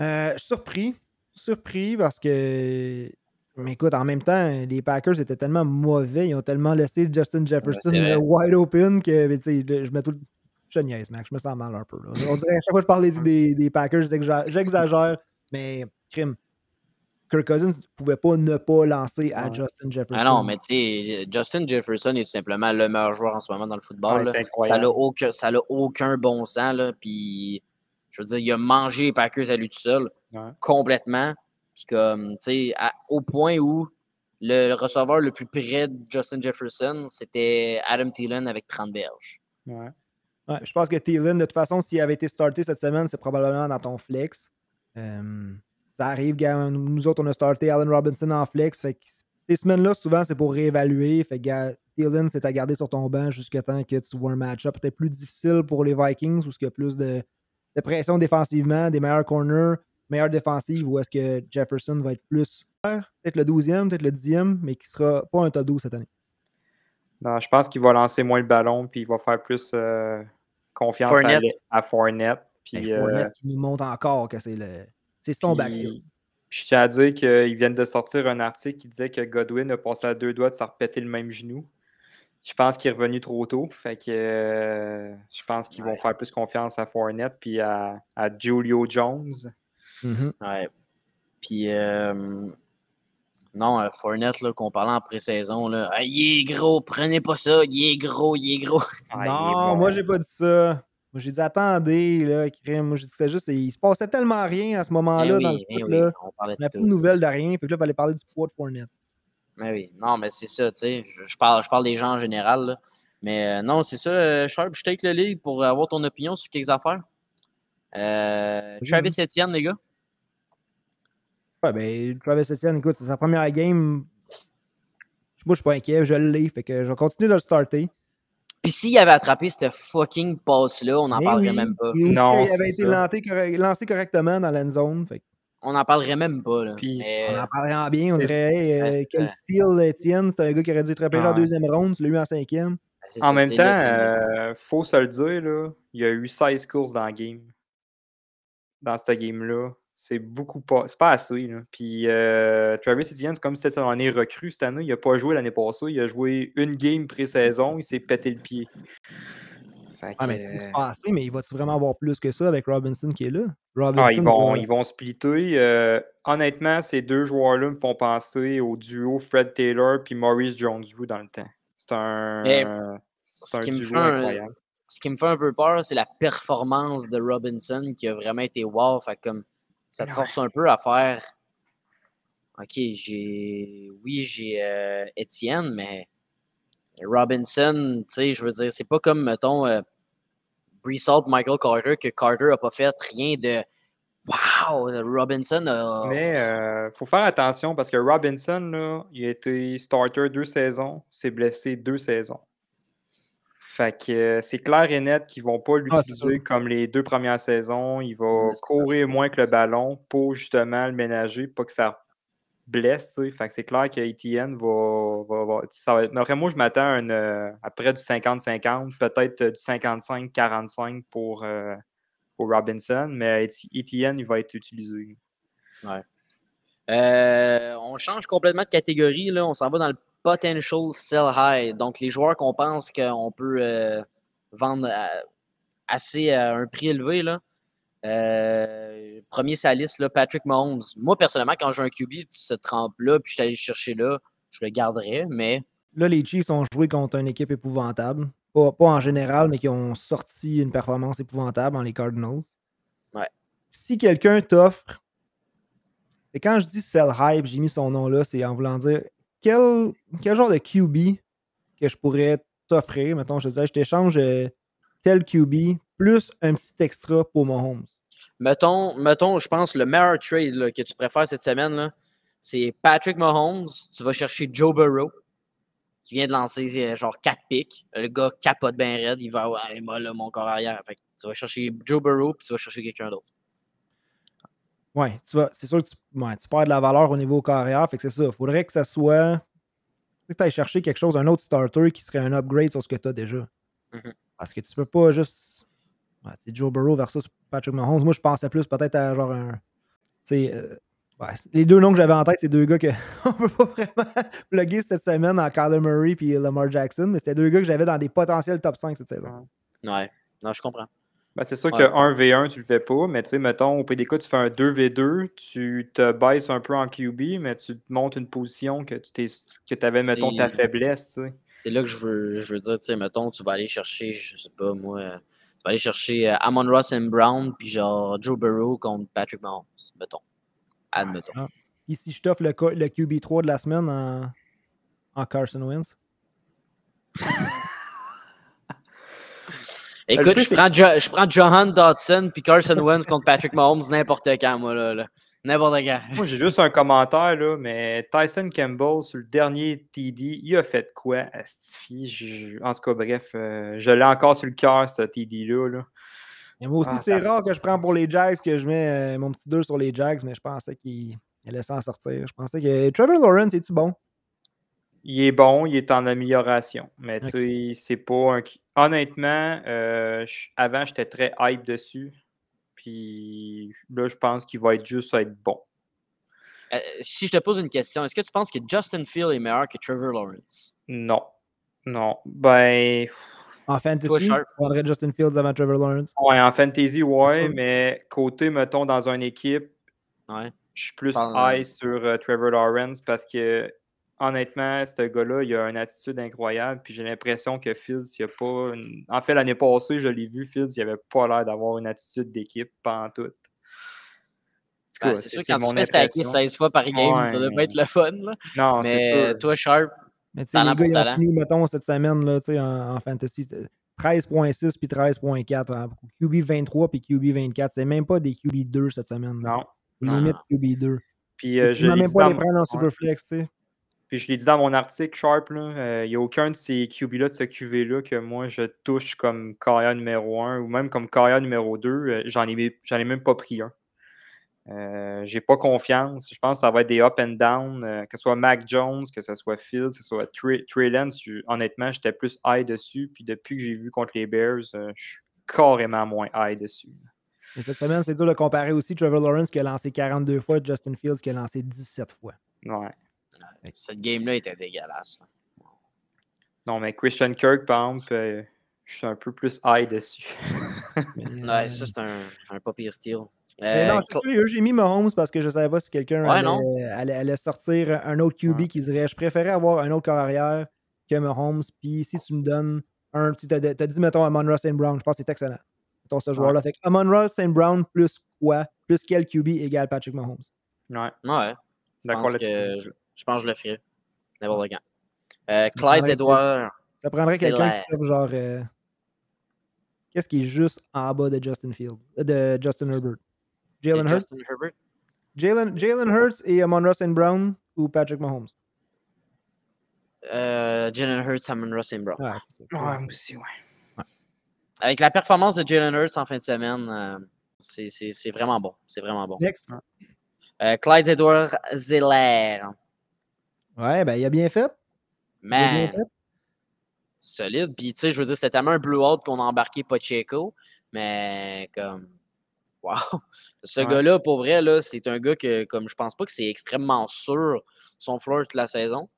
Euh, surpris. Surpris parce que. Mais écoute, en même temps, les Packers étaient tellement mauvais, ils ont tellement laissé Justin Jefferson c'est wide open que je je mets tout le. Je niaise, Max, je me sens mal un peu. là. On dirait à chaque fois que je parle des, des, des Packers, j'exa- j'exagère, mais crime. Kirk Cousins ne pouvait pas ne pas lancer à Ouais. Justin Jefferson. Ah non, mais tu sais, Justin Jefferson est tout simplement le meilleur joueur en ce moment dans le football. Ouais, là. c'est Ça n'a aucun, ça a aucun bon sens. Là. Puis, je veux dire, il a mangé les Packers à lui tout seul, Ouais. complètement. Puis, comme, tu sais, au point où le, le receveur le plus près de Justin Jefferson, c'était Adam Thielen avec 30 berges. Ouais. Ouais, je pense que Thielen, de toute façon, s'il avait été starté cette semaine, c'est probablement dans ton flex. Euh, ça arrive, nous autres, on a starté Allen Robinson en flex. Fait que ces semaines-là, souvent, c'est pour réévaluer. Fait que, Thielen, c'est à garder sur ton banc jusqu'à temps que tu vois un match-up peut-être plus difficile pour les Vikings ou ce qu'il y a plus de, de pression défensivement, des meilleurs corners, meilleure défensive, ou est-ce que Jefferson va être plus peut-être le 12e, peut-être le 10e, mais qui sera pas un top 12 cette année. Non, je pense qu'il va lancer moins le ballon, puis il va faire plus euh, confiance à, Fournette. à Fournette. Puis, Ben, Fournette euh, qui nous montre encore que c'est le c'est son backfield. puis je tiens à dire qu'ils viennent de sortir un article qui disait que Godwin a passé à deux doigts de se repéter le même genou. Je pense qu'il est revenu trop tôt. Fait que euh, je pense qu'ils vont faire plus confiance à Fournette puis à, à Julio Jones. Mhm. Ouais. Puis, euh, non, euh, Fournette, là, qu'on parlait en pré-saison, là, Ah, il est gros, prenez pas ça, il est gros, il est gros. Ah, il est non, bon. moi j'ai pas dit ça. Moi j'ai dit attendez, là, crème. Moi j'ai dit c'est juste, il se passait tellement rien à ce moment-là Ben dans oui, le ben foot, oui, là. on plus de nouvelles de rien. Puis là, il fallait parler du poids de Fournette. Mais oui, non, mais c'est ça, tu sais. Je, je parle, je parle des gens en général. là. Mais euh, non, c'est ça, euh, Sharp. Je take le lead pour avoir ton opinion sur quelques affaires. Euh, Vas-y, Travis Etienne, les gars. Ouais, ben, Travis Etienne, écoute, c'est sa première game. Moi, je suis pas inquiet, je l'ai. Fait que je vais continuer de le starter. Puis s'il avait attrapé cette fucking passe-là, on n'en Mais parlerait oui, même pas. Non, il avait été lancé, corre- lancé correctement dans la zone. Fait On n'en parlerait même pas. Là. Puis on en parlerait en bien. On dirait, hey, euh, quel ça. style, Etienne. C'est un gars qui aurait dû être repêché en Ouais. deuxième ronde. Tu l'as eu en cinquième. ben, En ça, même temps, euh, faut se le dire, là, il y a eu 16 courses dans le game. Dans ce game-là. C'est beaucoup pas. C'est pas assez. Là. Puis euh, Travis Etienne, c'est comme si c'était son année recrue cette année. Il n'a pas joué l'année passée. Il a joué une game pré-saison. Il s'est pété le pied. Fait Ah, mais c'est pas assez, mais il va-tu vraiment avoir plus que ça avec Robinson qui est là? Robinson, Ah, ils, vont, va- ils vont splitter. Euh, honnêtement, ces deux joueurs-là me font penser au duo Fred Taylor puis Maurice Jones-Drew dans le temps. C'est un, Mais ce un qui me duo fait un- incroyable. ce qui me fait un peu peur, c'est la performance de Robinson qui a vraiment été wow. Fait comme ça te force un peu à faire. Ok, j'ai. Oui, j'ai euh, Étienne, mais Robinson, tu sais, je veux dire, c'est pas comme, mettons, euh, Michael Carter, que Carter a pas fait rien de. Wow! Robinson a. Mais il faut faire attention parce que Robinson, là, il a été starter deux saisons, s'est blessé deux saisons. Fait que euh, c'est clair et net qu'ils vont pas Ah, l'utiliser comme les deux premières saisons. Il va courir moins que le ballon pour justement le ménager, pas que ça blesse. Fait que c'est clair que Etienne va, va, va- ça va être- mais moi, je m'attends à, une, euh, à près du 50-50, peut-être du 55-45 pour, euh, pour Robinson, mais Etienne, il va être utilisé. Euh, on change complètement de catégorie. Là. On s'en va dans le potential sell high. Donc, les joueurs qu'on pense qu'on peut euh, vendre à- assez à un prix élevé. Là. Euh, premier sa liste, là, Patrick Mahomes. Moi, personnellement, quand j'ai un QB de ce trempe-là, puis je suis allé le chercher là, je le garderais, mais Là, les Chiefs ont joué contre une équipe épouvantable. Pas, pas en général, mais qui ont sorti une performance épouvantable en les Cardinals. Ouais. Si quelqu'un t'offre. Et quand je dis sell hype, j'ai mis son nom là, c'est en voulant dire quel, quel genre de QB que je pourrais t'offrir? Mettons, je te disais, je t'échange euh, tel QB plus un petit extra pour Mahomes. mettons, mettons je pense, le meilleur trade que tu préfères cette semaine, c'est Patrick Mahomes. Tu vas chercher Joe Burrow, qui vient de lancer euh, genre 4 picks. Le gars capote bien raide. Il va hey, moi, là, mon corps arrière. Fait tu vas chercher Joe Burrow, puis tu vas chercher quelqu'un d'autre. Vas, c'est sûr que tu, ouais, tu perds de la valeur au niveau carrière. Fait que c'est ça. Il faudrait que ça soit. que tu ailles chercher quelque chose, un autre starter qui serait un upgrade sur ce que tu as déjà. Mhm. Parce que tu peux pas juste. Ouais, Joe Burrow versus Patrick Mahomes. Moi, je pensais plus peut-être à genre un. Tu sais. euh, ouais, les deux noms que j'avais en tête, c'est deux gars qu'on peut pas vraiment plugger cette semaine en Kyler Murray et Lamar Jackson, mais c'était deux gars que j'avais dans des potentiels top 5 cette saison. Ouais, non, je comprends. Ben, c'est sûr Ouais. que 1v1, tu le fais pas, mais tu sais, mettons, au PDK, tu fais un 2v2, tu te baisses un peu en QB, mais tu te montes une position que tu t'es que avais, mettons, ta faiblesse, tu sais. C'est là que je veux, je veux dire, tu sais, mettons, tu vas aller chercher, je sais pas, moi, tu vas aller chercher euh, Amon Ross and Brown, puis genre Joe Burrow contre Patrick Mahomes, mettons. Admettons. Puis si je t'offre le QB3 de la semaine en, en Carson Wentz? Écoute, plus, je prends, Jo- je prends Johan Dodson puis Carson Wentz contre Patrick Mahomes n'importe quand, moi, là. là. N'importe quand. Moi, j'ai juste un commentaire, là, mais Tyson Campbell, sur le dernier TD, il a fait quoi, Astifi? Je- En tout cas, bref, euh, je l'ai encore sur le cœur, ce TD-là. Là. Moi aussi, Ah, c'est ça- rare que je prends pour les Jags, que je mets euh, mon petit 2 sur les Jags, mais je pensais qu'il allait s'en sortir. Je pensais que Trevor Lawrence, est-tu bon? Il est bon, il est en amélioration. Mais tu sais, c'est pas un. Honnêtement, euh, avant, j'étais très hype dessus. Puis là, je pense qu'il va être juste être bon. Euh, si je te pose une question, est-ce que tu penses que Justin Field est meilleur que Trevor Lawrence? Non. Non. Ben. En fantasy, prendrais Justin Fields avant Trevor Lawrence? Ouais, en fantasy, ouais, mais côté, mettons, dans une équipe, Ouais. je suis plus Parle- high sur euh, Trevor Lawrence parce que honnêtement, ce gars-là, il a une attitude incroyable. Puis j'ai l'impression que Fields, il a pas. une- En fait, l'année passée, je l'ai vu, Fields, il avait pas l'air d'avoir une attitude d'équipe pendant tout. Ben, c'est sûr, quand tu te fais stacker 16 fois par game, ça Ouais, doit pas être le fun. Là. Non, c'est Mais sûr. toi, Sharp, Mais tu sais, les gars, ils ont fini, mettons, cette semaine, là, tu sais, en, en fantasy, c'était 13.6 puis 13.4. hein, QB 23 puis QB 24. C'est même pas des QB 2 cette semaine. là. Non. Limite non. QB 2. Puis euh, tu je même pas dans les mon- prendre en. Superflex, tu sais. Puis je l'ai dit dans mon article, Sharp, euh, il n'y a aucun de ces QB-là, de ce QV-là, que moi je touche comme carrière numéro 1 ou même comme carrière numéro 2. euh, J'en ai, ai même pas pris un. Euh, J'ai pas confiance. Je pense que ça va être des up and down, euh, que ce soit Mac Jones, que ce soit Fields, que ce soit Trey Trey Lance. Je- Honnêtement, j'étais plus high dessus. Puis depuis que j'ai vu contre les Bears, euh, je suis carrément moins high dessus. Et cette semaine, c'est dur de comparer aussi Trevor Lawrence qui a lancé 42 fois et Justin Fields qui a lancé 17 fois. Ouais. Cette game-là était dégueulasse. là. Non, mais Christian Kirk, par exemple, euh, je suis un peu plus high dessus. Ouais, euh, ça, c'est un, un pas pire style. Euh, non, je sérieux, j'ai mis Mahomes parce que je savais pas si quelqu'un Ouais, non. allait, allait- allait sortir un autre QB Ouais. qui dirait je préférais avoir un autre carrière que Mahomes. Puis si tu me donnes un petit. T'as t'as dit, mettons, Amon Ross St. Brown. Je pense que c'est excellent. Mettons ce joueur-là. Fait que Amon Ross St. Brown plus quoi? Plus quel QB égale Patrick Mahomes? Ouais, ouais, je d'accord pense, là-dessus. Je, pense que je le ferais. N'importe quand. Euh, Clyde Edouard. Ça prendrait quelqu'un qui genre. euh, Qu'est-ce qui est juste en bas de Justin Field euh, De Justin Herbert? Jalen Hurts? Justin Herbert. Jalen Jalen Hurts et Amon Ross St. Brown ou Patrick Mahomes? Euh, Jalen Hurts, Amon Ross and Brown. Ouais, moi aussi, ouais. avec la performance de Jalen Hurts en fin de semaine, euh, c'est- c'est c'est vraiment bon. C'est vraiment bon. Next. Euh, Clyde Edward Zeller. Ouais, ben, il a bien fait. Il a bien Man, fait. solide. Puis, tu sais, je veux dire, c'était tellement un blowout qu'on a embarqué Pacheco. Mais, comme, wow. Ce Ouais. gars-là, pour vrai, là, c'est un gars que, comme, je pense pas que c'est extrêmement sûr son floor toute la saison.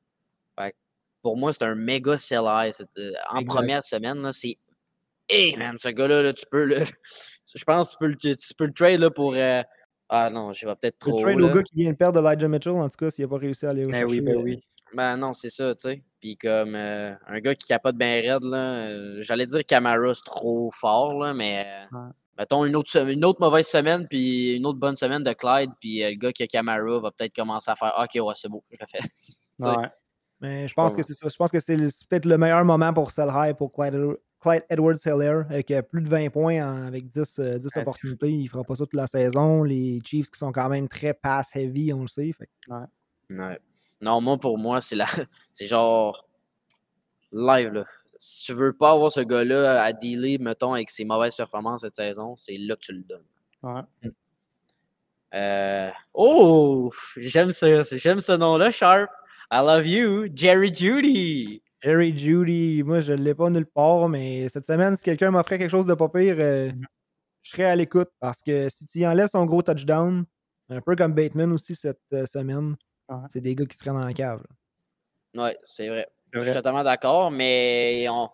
Fait que, pour moi, c'est un méga sell high. cette- euh, en Exact. première semaine, là, c'est. Hey, man, ce gars-là, là, tu peux le. Je pense que tu peux le, tu peux le trade là, pour. euh, Ah non, je vais peut-être Le trop. trade haut, au là. gars qui vient de perdre Elijah Mitchell, en tout cas, s'il n'a pas réussi à aller au Ben chercher. oui, ben euh, oui. Ben non, c'est ça, tu sais. Puis comme euh, un gars qui capote bien raide, là, euh, j'allais dire Camara, c'est trop fort, là, mais euh, Ouais. mettons une autre, une autre mauvaise semaine, puis une autre bonne semaine de Clyde, puis le gars qui a Camara va peut-être commencer à faire Ok, ouais, c'est beau, je le fais. Ouais. Mais je pense que c'est ça. Je pense que c'est le- peut-être le meilleur moment pour sell high pour Clyde, Clyde Edwards avec euh, plus de 20 points en- avec 10, euh, 10 c'est opportunités. Il fera pas ça toute la saison. Les Chiefs qui sont quand même très pass heavy, on le sait. Fait que Ouais. Non, moi, pour moi, c'est la... c'est genre live, là. Si tu veux pas avoir ce gars-là à dealer, mettons, avec ses mauvaises performances cette saison, c'est là que tu le donnes. Ouais. Euh, Oh! J'aime ce, j'aime ce nom-là, Sharp. I love you, Jerry Judy. Jerry Judy, moi je ne l'ai pas nulle part, mais cette semaine, si quelqu'un m'offrait quelque chose de pas pire, euh, je serais à l'écoute parce que si tu y enlèves son gros touchdown, un peu comme Bateman aussi cette euh, semaine, c'est des gars qui seraient dans la cave. Ouais, c'est vrai. C'est Je suis totalement d'accord, mais on...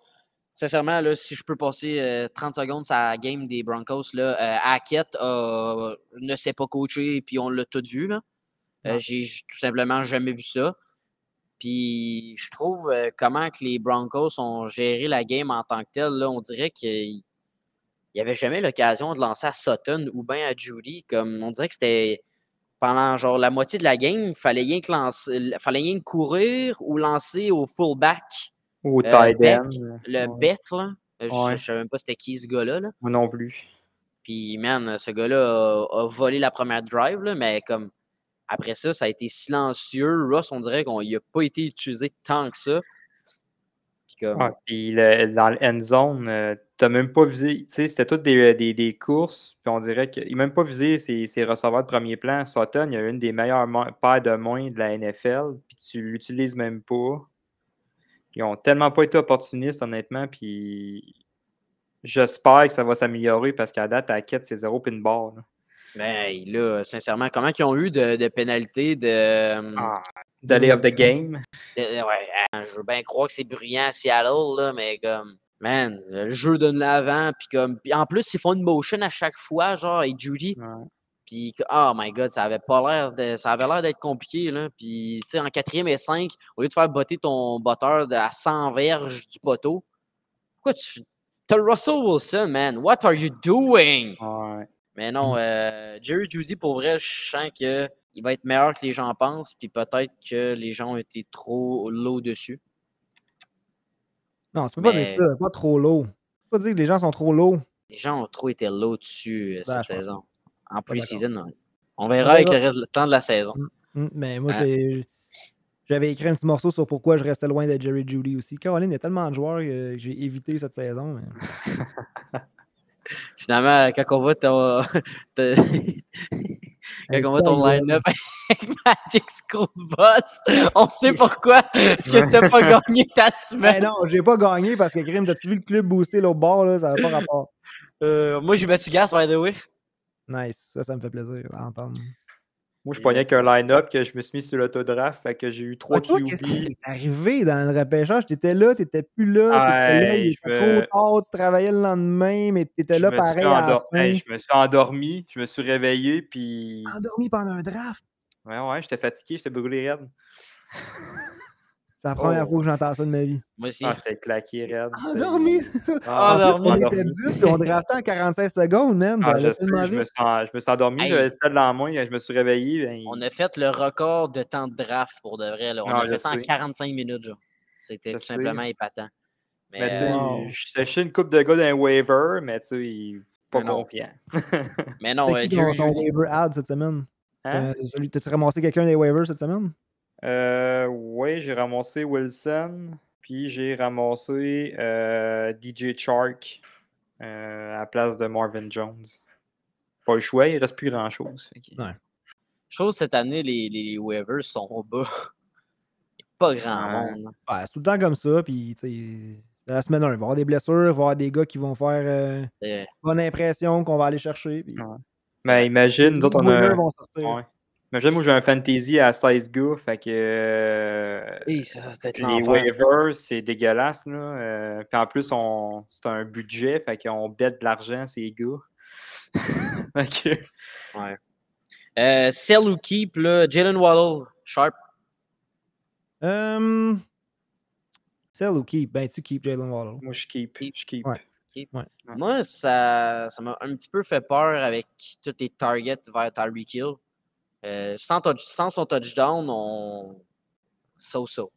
sincèrement, là, si je peux passer euh, 30 secondes sur la game des Broncos, là, euh, Hackett euh, ne s'est pas coaché, puis on l'a tout vu. Euh. J'ai tout simplement jamais vu ça. Puis je trouve euh, comment que les Broncos ont géré la game en tant que telle. Là, on dirait qu'il n'y avait jamais l'occasion de lancer à Sutton ou bien à Judy. Comme on dirait que c'était pendant genre la moitié de la game, il fallait rien que lancer, fallait rien que courir ou lancer au fullback Ou Euh, tight end. le ouais. bec, là. Je ne savais même pas c'était qui ce gars-là. Là. Moi non plus. Puis, man, ce gars-là a, a volé la première drive, là, mais comme après ça, ça a été silencieux. Ross, on dirait qu'il n'a pas été utilisé tant que ça. Puis comme, puis dans le end zone, euh, t'as même pas visé. Tu sais, c'était toutes des, des, des courses, puis on dirait qu'il n'a même pas visé ses, receveurs de premier plan. Sutton, il a une des meilleures paires de mains de la NFL, puis tu l'utilises même pas. Ils ont tellement pas été opportunistes, honnêtement, puis j'espère que ça va s'améliorer parce qu'à date, à quête, c'est zéro pin bar. Ben, là, sincèrement, comment ils ont eu de, de pénalités de, hum, Ah, Delay of the game? de- Ouais, hein, je veux bien croire que c'est bruyant à Seattle, là, mais comme, man, le jeu de l'avant, puis comme, puis en plus, ils font une motion à chaque fois, genre, et Judy, Ouais. Puis, oh my god, ça avait pas l'air de. Ça avait l'air d'être compliqué, là. Puis, tu sais, en quatrième et cinq, au lieu de faire botter ton botteur de- à 100 verges du poteau, pourquoi tu. T'as Russell Wilson, man. What are you doing? Ouais. Mais non, euh, Jerry Judy, pour vrai, je sens que il va être meilleur que les gens pensent. Puis peut-être que les gens ont été trop low dessus. Non, tu peux pas dire ça, pas trop low. Tu peux pas dire que les gens sont trop low. Les gens ont trop été low dessus euh, cette Ben, saison. En pre-season. On verra avec le reste le temps de la saison. Hum, Mais moi, Ah. j'avais écrit un petit morceau sur pourquoi je restais loin de Jerry Judy aussi. Caroline, il y a tellement de joueurs que j'ai évité cette saison. mais- Finalement, quand on voit ton, ton- quand on voit ton line-up avec Magic School Boss, on sait pourquoi que t'as pas gagné ta Ben semaine. non, j'ai pas gagné parce que Grim, t'as-tu vu le club booster l'autre bord, là? Ça n'a pas rapport. Euh, moi, j'ai battu Gas, by the way. Nice, ça, ça me fait plaisir d'entendre. Moi, je pognais avec un line-up que je me suis mis sur l'autodraft, fait que j'ai eu trois Ah, toi, qu'est-ce qui QB. t'est arrivé dans le repêchage? T'étais là, t'étais plus là, t'étais là, il était trop tard, tu travaillais le lendemain, mais t'étais là pareil à la endor- fin. Hey, je me suis endormi, je me suis réveillé, puis. Endormi pendant un draft? Ouais, ouais, j'étais fatigué, j'étais brûlé raide. C'est la première Oh. fois que j'entends ça de ma vie. Moi aussi. Ah, j'étais claqué raide. Endormi! Ah, En plus, Endormi. on était endormi. 10 puis on draftait en 45 secondes, man. Ah, je sais, tellement je me, suis, en- je me suis endormi, Hey. j'avais le dans la main, je me suis réveillé. ben, On a fait le record de temps de draft pour de vrai. Là. On Ah, a fait ça en sais. 45 minutes. genre. C'était tout sais. simplement épatant. Mais, Mais tu sais, euh, je séchais une coupe de gars d'un waiver, mais tu sais, il- pas confiant. mais non, euh, Jerry ton, waiver ad cette semaine? Hein? Euh, T'as-tu ramassé quelqu'un des waivers cette semaine? Euh, oui, j'ai ramassé Wilson, puis j'ai ramassé euh, DJ Chark. euh, à la place de Marvin Jones. Pas le choix, il reste plus grand-chose. fait que- Ouais. Je trouve que cette année, les, les waivers sont bas. Il n'y a pas grand Ouais. monde. Ouais, c'est tout le temps comme ça. Puis, c'est la semaine 1. Il va y avoir des blessures, il va y avoir des gars qui vont faire euh, bonne impression qu'on va aller chercher. Puis, Ouais. Mais imagine, nous les autres, on a. vont sortir. Ouais. Imagine, moi, j'ai un fantasy à 16 gars, fait que. euh, Oui, ça va être Les waivers, c'est dégueulasse. Là. euh, puis en plus, on... c'est un budget, fait qu'on bête de l'argent, ces gars. Fait que- Euh, sell ou keep, là, Jalen Waddle, Sharp. Euh, sell ou keep? Ben, tu keep Jalen Waddle. moi, je keep. Keep. Je keep. Ouais. Ouais. Moi, ça ça m'a un petit peu fait peur avec tous les targets vers Tyreek Hill. Euh, sans, touch- sans son touchdown, on. So-so.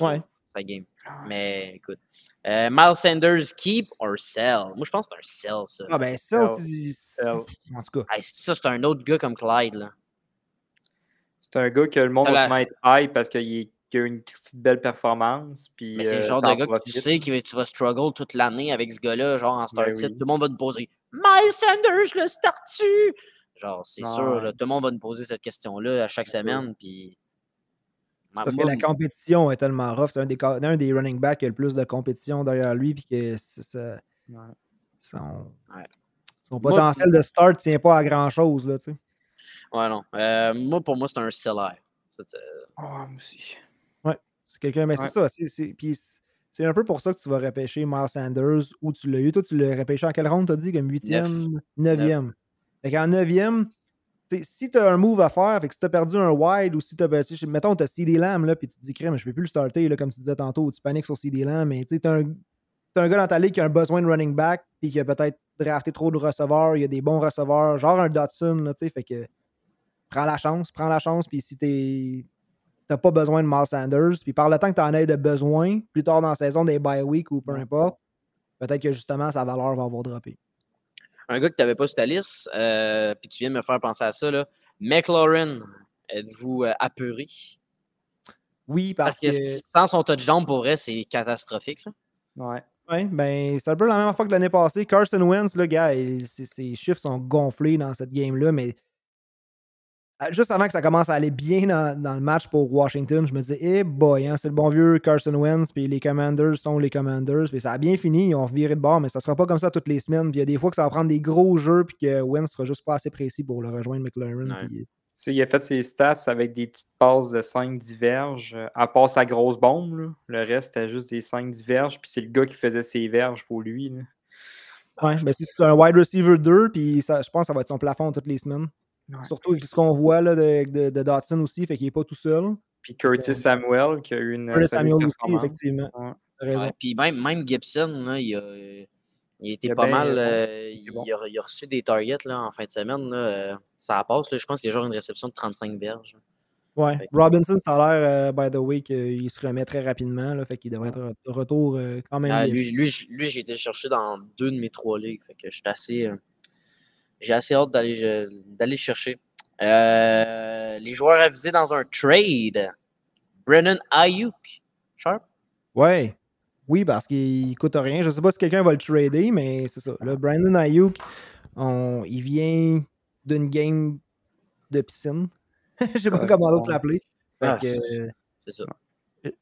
Ouais. Sa game. Mais écoute. Euh, Miles Sanders, keep or sell? Moi, je pense que c'est un sell, ça. Ah, ben, sell, c'est- Sell. En tout cas, Hey, ça, c'est un autre gars comme Clyde. Là. C'est un gars que le monde va la- se mettre high parce qu'il est- a une petite belle performance. Puis, Mais c'est le euh, genre de gars que tu sais que tu vas struggle toute l'année avec ce gars-là, genre en start Ben oui. Tout le monde va te poser Miles Sanders, le start-tu? Genre, c'est Ouais. sûr, là, tout le monde va nous poser cette question-là à chaque semaine. Puis. Parce moi, que la compétition est tellement rough. C'est un des, un des running backs qui a le plus de compétition derrière lui. Puis que ça- Ouais. son, Ouais. son Moi, potentiel de start ne tient pas à grand chose. Là, tu sais. Ouais, non. Euh, moi, pour moi, c'est un seller. C'est- c'est- Ah, moi aussi. C'est quelqu'un, mais Ouais. c'est ça. c'est- c'est- Puis c'est- un peu pour ça que tu vas repêcher Miles Sanders ou tu l'as eu. Toi, tu l'as repêché en quelle ronde, t'as dit, comme huitième, neuvième? Fait qu'en neuvième, tu si tu as un move à faire, fait que si tu as perdu un wide ou si tu as mettons, tu as CD Lamb, là, puis tu te dis, crème, je peux plus le starter, là, comme tu disais tantôt, tu paniques sur CD Lamb, mais tu tu as un, un gars dans ta ligue qui a un besoin de running back, puis qui a peut-être drafté trop de receveurs, il y a des bons receveurs, genre un Dotson, là, tu sais, fait que prends la chance, prends la chance, puis si t'es t'as pas besoin de Miles Sanders, puis par le temps que tu en aies de besoin, plus tard dans la saison, des bye week ou peu importe, peut-être que justement sa valeur va avoir droppé. Un gars que tu n'avais pas sur ta liste, euh, puis tu viens de me faire penser à ça, là. McLaurin, êtes-vous euh, apeuré? Oui, parce, Parce que sans son touchdown, pour vrai, c'est catastrophique. là. Ouais. Ouais, ben, c'est un peu la même fois que l'année passée. Carson Wentz, le gars, il- ses, ses chiffres sont gonflés dans cette game-là, mais juste avant que ça commence à aller bien dans, dans le match pour Washington, je me disais, eh boy, hein, c'est le bon vieux Carson Wentz, puis les Commanders sont les Commanders, puis ça a bien fini, ils ont viré de bord, mais ça sera pas comme ça toutes les semaines. Puis il y a des fois que ça va prendre des gros jeux, puis que Wentz sera juste pas assez précis pour le rejoindre McLaren. Ouais. puis- Tu sais, il a fait ses stats avec des petites passes de 5 diverges, euh, à part sa grosse bombe. là. Le reste, c'était juste des 5 diverges, puis c'est le gars qui faisait ses verges pour lui. là. Ouais, ben si c'est un wide receiver 2, puis ça- je pense que ça va être son plafond toutes les semaines. Ouais. Surtout avec ce qu'on voit là, de, de, de Dotson aussi, fait qu'il n'est pas tout seul. Puis Curtis Samuel, qui a eu une. Curtis solide Samuel aussi, effectivement. Ouais. Puis même, même Gibson, là, il, a, il a été Il a pas bien- mal. bon. euh, Il a, il a reçu des targets là, en fin de semaine. Là, euh, ça passe. Là, je pense qu'il y a genre une réception de 35 verges. Ouais. Fait Robinson, ça a l'air, euh, by the way, qu'il se remet très rapidement. Là, fait qu'il devrait être de retour euh, quand même. Ah, lui, lui, lui, j'ai été le chercher dans deux de mes trois ligues. Fait que je suis assez. J'ai assez hâte d'aller d'aller le chercher. Euh, les joueurs avisés dans un trade. Brennan Ayuk. Sharp? Ouais. Oui, parce qu'il coûte rien. Je sais pas si quelqu'un va le trader, mais c'est ça. Là, Brandon Ayuk, on- il vient d'une game de piscine. Je sais pas Ouais, comment d'autre l'appeler. Ah, euh, C'est ça.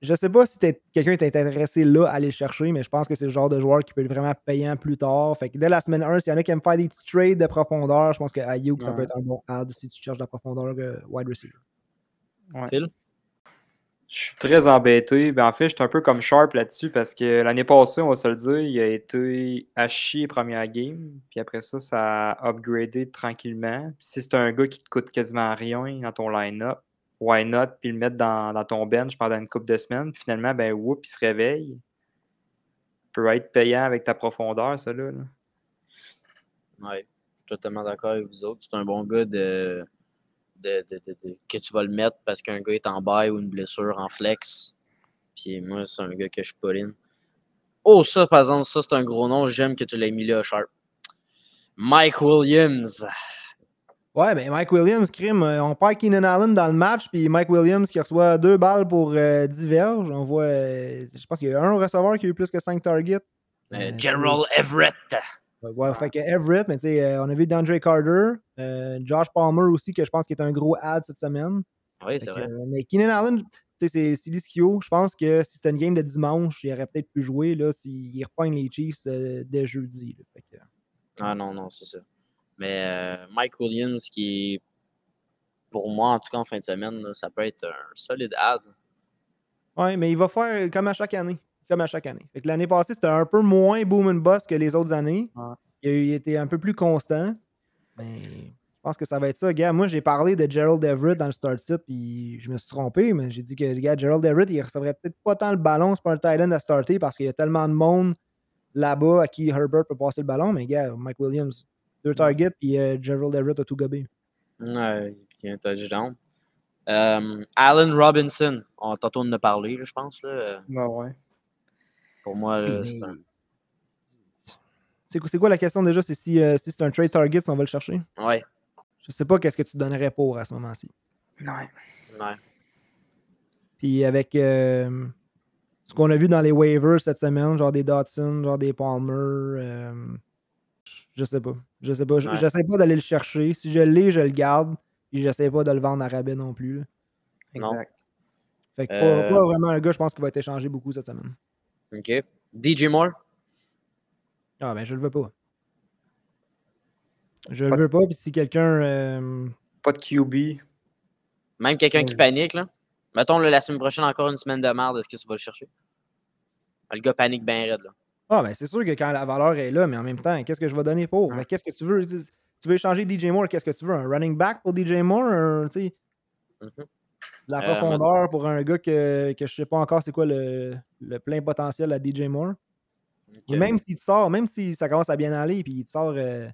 Je sais pas si t'es- quelqu'un est intéressé là à aller le chercher, mais je pense que c'est le genre de joueur qui peut être vraiment payant plus tard. Fait que dès la semaine 1, s'il y en a qui aiment faire des petits trades de profondeur, je pense que Ayuk, ça peut être un bon add si tu cherches de la profondeur euh, wide receiver. Phil? Je suis très embêté. Ben, en fait, je suis un peu comme Sharp là-dessus parce que l'année passée, on va se le dire, il a été à chier première game. Puis après ça, ça a upgradé tranquillement. Puis si c'est un gars qui te coûte quasiment rien dans ton line-up, why not? Puis le mettre dans, ton bench pendant une couple de semaines. Finalement, ben, whoop, il se réveille. peut être payant avec ta profondeur, ça là. Ouais, je suis totalement d'accord avec vous autres. C'est un bon gars de, que tu vas le mettre parce qu'un gars est en bail ou une blessure en flex. Puis moi, c'est un gars que je pull in. Oh, ça, par exemple, ça, c'est un gros nom. J'aime que tu l'aies mis là, Sharp. Mike Williams. Ouais, ben Mike Williams, crime, euh, on perd Keenan Allen dans le match, puis Mike Williams qui reçoit deux balles pour euh, 10 verges. On voit, euh, je pense qu'il y a un receveur qui a eu plus que 5 targets. Euh, General Everett. Ouais, ouais, fait que Everett, mais tu sais, on a vu D'Andre Carter, Josh Palmer aussi, que je pense qu'il est un gros ad cette semaine. Oui, c'est vrai. mais Keenan Allen, tu sais, c'est l'ischio. Je pense que si c'était une game de dimanche, il aurait peut-être pu jouer là, s'il repogne les Chiefs dès jeudi. là. Fait que, Ah non, non, c'est ça. Mais euh, Mike Williams, qui est, pour moi, en tout cas en fin de semaine, là, ça peut être un solide ad. Ouais, mais il va faire comme à chaque année. Comme à chaque année. Fait que l'année passée, c'était un peu moins boom and bust que les autres années. Ouais. Il, a il était un peu plus constant. Mais je pense que ça va être ça. Gars, moi, j'ai parlé de Gerald Everett dans le start sit, puis je me suis trompé, mais j'ai dit que, gars, Gerald Everett, il recevrait peut-être pas tant le ballon, pas un tight end à starter parce qu'il y a tellement de monde là-bas à qui Herbert peut passer le ballon. Mais, gars, Mike Williams, deux targets, puis euh, Gerald Everett a tout gobé. Ouais, puis un touchdown. Euh, Allen Robinson, on, tantôt on en a parlé, je pense. Là. Ouais, ouais. Pour moi, c'est un. C'est quoi, la question déjà? C'est si, euh, si c'est un trade target, on va le chercher? Ouais, Je sais pas qu'est-ce que tu donnerais pour à ce moment-ci. Ouais. ouais. Puis avec euh, ce qu'on a vu dans les waivers cette semaine, genre des Dotson, genre des Palmer, euh, je sais pas. Je sais pas. Ouais. J'essaie pas d'aller le chercher. Si je l'ai, je le garde. Puis j'essaie pas de le vendre à rabais non plus. là. Non. Exact. Fait que pas, Euh. pas vraiment un gars, je pense, qui va être échangé beaucoup cette semaine. OK. DJ Moore? Ah ben je le veux pas. Je Pas- le veux pas. Puis si quelqu'un. euh, Pas de QB. Même quelqu'un qui panique, là. Mettons, là, la semaine prochaine, encore une semaine de merde, est-ce que tu vas le chercher? Le gars panique bien raide, là. Ah, ben c'est sûr que quand la valeur est là, mais en même temps, qu'est-ce que je vais donner pour? Ouais. Ben, qu'est-ce que tu veux? Tu veux échanger DJ Moore, qu'est-ce que tu veux? Un running back pour DJ Moore? Un, Mhm. de la Euh, profondeur pour un gars que, que je sais pas encore c'est quoi le, le plein potentiel à DJ Moore? OK. Et Même s'il te sort, même si ça commence à bien aller, puis il te sort euh,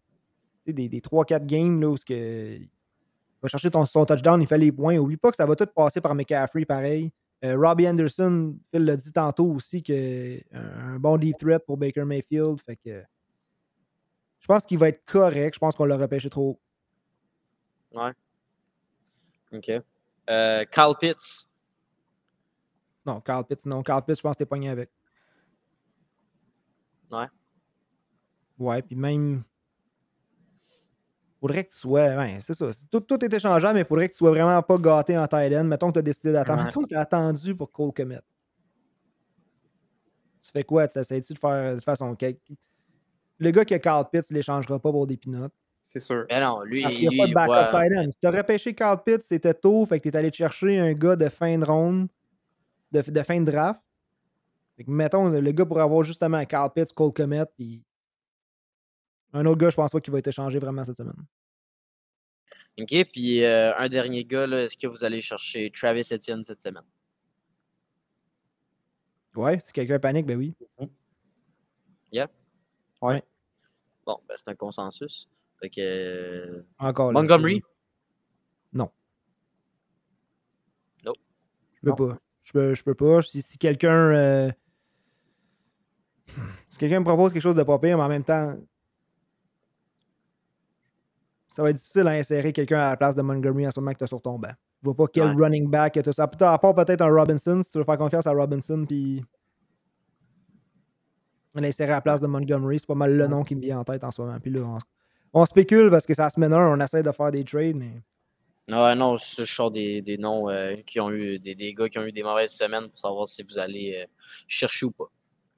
des, des 3-4 games là, où ce que, il va chercher ton, son touchdown, il fait les points. Oublie pas que ça va tout passer par McCaffrey pareil. Euh, Robbie Anderson, Phil l'a dit tantôt aussi, que un, un bon deep threat pour Baker Mayfield. Fait que je pense qu'il va être correct. Je pense qu'on l'a repêché trop haut. Ouais. OK. Euh, Kyle Pitts. Non, Carl Pitts, non. Carl Pitts, je pense que t'es pogné avec. Ouais. Ouais, puis même. Faudrait que tu sois. Ouais, c'est ça. Tout, tout est échangeable, mais il faudrait que tu sois vraiment pas gâté en end. Mettons que tu as décidé d'attendre. Ouais. Mettons que tu as attendu pour Cole Comet. Tu fais quoi? Tu essaies-tu de faire de façon. Le gars qui a Carl Pitts, il l'échangera pas pour des peanuts. C'est sûr. Mais non, lui, Parce qu'il n'y a lui, pas de backup end. Si tu aurais pêché Carl Pitts, c'était tôt, fait que tu es allé chercher un gars de fin de ronde, de, de fin de draft. Fait que mettons, le gars pourrait avoir justement Carl Pitts, Cole Comet, puis un autre gars, je pense pas qu'il va être échangé vraiment cette semaine. OK, puis euh, un dernier gars, est-ce que vous allez chercher Travis Etienne cette semaine? Ouais, si quelqu'un panique, ben oui. Bon, ben, c'est un consensus. Fait que, euh, Encore là, Montgomery? Non. Non. Je peux Non. pas. Je peux, je peux pas. Si, si quelqu'un. euh, Si quelqu'un me propose quelque chose de pas pire, mais en même temps. Ça va être difficile à insérer quelqu'un à la place de Montgomery en ce moment que tu as sur ton banc. Je vois pas quel Ouais. running back tu as. À part peut-être un Robinson, si tu veux faire confiance à Robinson, puis. L'insérer à la place de Montgomery, c'est pas mal le nom qui me vient en tête en ce moment. Puis là, on, on spécule parce que c'est la semaine 1, on essaie de faire des trades, mais. Ouais, non, je, je sors des, des noms euh, qui ont eu des, des gars qui ont eu des mauvaises semaines pour savoir si vous allez euh, chercher ou pas.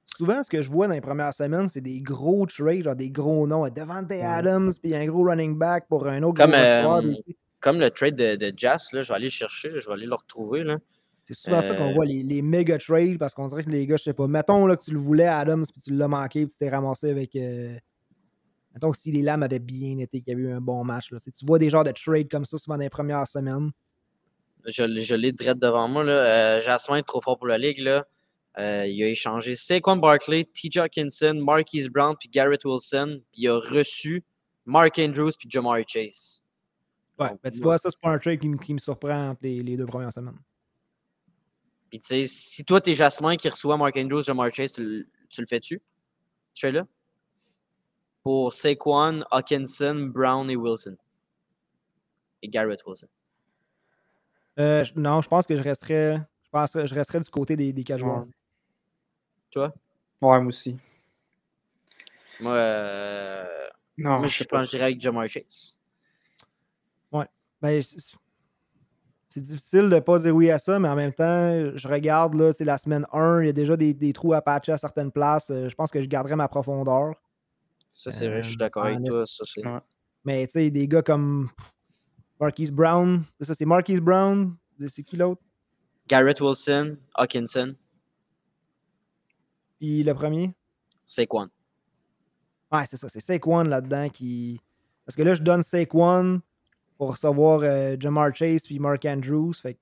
Souvent, ce que je vois dans les premières semaines, c'est des gros trades, genre des gros noms. Devante Adams, puis un gros running back pour un autre Comme, gros euh, Comme le trade de, de Jazz, là, je vais aller le chercher, je vais aller le retrouver. Là. C'est souvent ça qu'on euh, voit, les, les méga trades, parce qu'on dirait que les gars, je sais pas, mettons là, que tu le voulais, Adams, puis tu l'as manqué, puis tu t'es ramassé avec. euh, Mettons que si les lames avaient bien été, qu'il y avait eu un bon match. Là. Tu vois des genres de trades comme ça souvent dans les premières semaines. Je l'ai direct devant moi. Là. Euh, Jasmin est trop fort pour la ligue. Là. Euh, il a échangé Saquon Barkley, T. Hawkinson, Marquise Brown puis Garrett Wilson. Il a reçu Mark Andrews puis Jamar Chase. Ouais, Donc, ben, tu vois, ça, c'est pas un trade qui, me- qui me surprend entre les, les deux premières semaines. Puis tu sais, si toi, t'es Jasmin qui reçoit Mark Andrews, Jamar Chase, tu, le- tu le fais-tu? Tu fais là? Pour Saquon, Hawkinson, Brown et Wilson. Et Garrett Wilson. Euh, non, je pense que je resterais. Je pense que je resterais du côté des, des quatre joueurs. Ouais. Toi? Ouais, moi aussi. Moi, euh, Non, moi je je pense que j'irais avec Jamar Chase. Ben, c'est c'est difficile de ne pas dire oui à ça, mais en même temps, je regarde là, la semaine 1, il y a déjà des, des trous à patcher à certaines places. Euh, Je pense que je garderais ma profondeur. Ça, c'est vrai, je suis Euh, d'accord avec en toi. Ça, c'est... Ouais. Mais tu sais, des gars comme Marquise Brown, c'est ça, c'est Marquise Brown. C'est qui l'autre? Garrett Wilson, Hawkinson, Puis le premier? Saquon. Ouais, c'est ça, c'est Saquon là-dedans qui. Parce que là, je donne Saquon pour recevoir euh, Jamar Chase puis Mark Andrews. Fait que,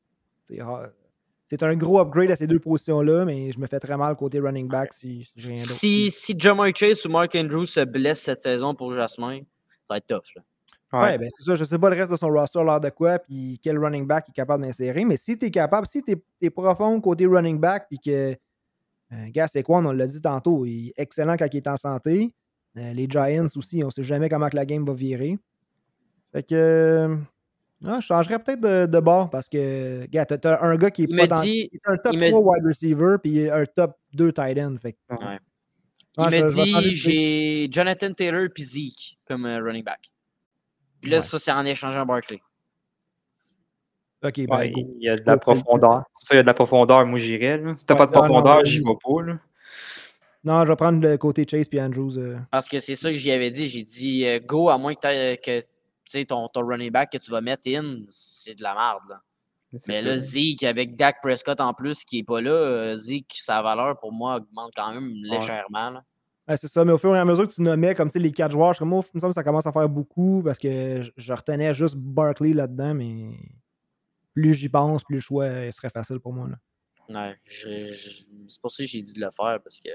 c'est un gros upgrade à ces deux positions-là, mais je me fais très mal côté running back si, si j'ai rien d'autre. Si, si Jamar Chase ou Mark Andrews se blesse cette saison pour Jasmin, ça va être tough. Là. Ouais, ben c'est ça. Je sais pas le reste de son roster l'air de quoi, puis quel running back il est capable d'insérer. Mais si tu es capable, si tu es, profond côté running back, puis que. Euh, gars, c'est quoi, on l'a dit tantôt, il est excellent quand il est en santé. Euh, les Giants aussi, on sait jamais comment que la game va virer. Fait que. euh, ah, je changerais peut-être de, de bord parce que, gars, t'as un gars qui est Il pas me dans. dit- est un top il me- 3 wide receiver, puis un top 2 tight end. Fait que, Ouais. ah, Il je- me dit j'ai Jonathan Taylor puis Zeke comme euh, running back. Puis là, Ouais. ça, c'est en échangeant Barkley. Ok, ben, Ouais, il y a de la profondeur. Ça, il y a de la profondeur, moi j'irais. Si t'as Ouais, pas de profondeur, j'y vais pas. Là. Non, je vais prendre le côté Chase puis Andrews. euh. Parce que c'est ça que j'y avais dit. J'ai dit euh, go à moins que, t'aies- que ton, ton running back que tu vas mettre in, c'est de la merde. Là. Mais ça. là, Zeke, avec Dak Prescott en plus qui est pas là, euh, Zeke, sa valeur pour moi augmente quand même légèrement. Ouais, c'est ça, mais au fur et à mesure que tu nommais comme tu sais, les quatre joueurs, je comme, il me semble que ça commence à faire beaucoup parce que je, je retenais juste Barkley là-dedans, mais plus j'y pense, plus le choix euh, serait facile pour moi. Là. Ouais, c'est pour ça que j'ai dit de le faire parce que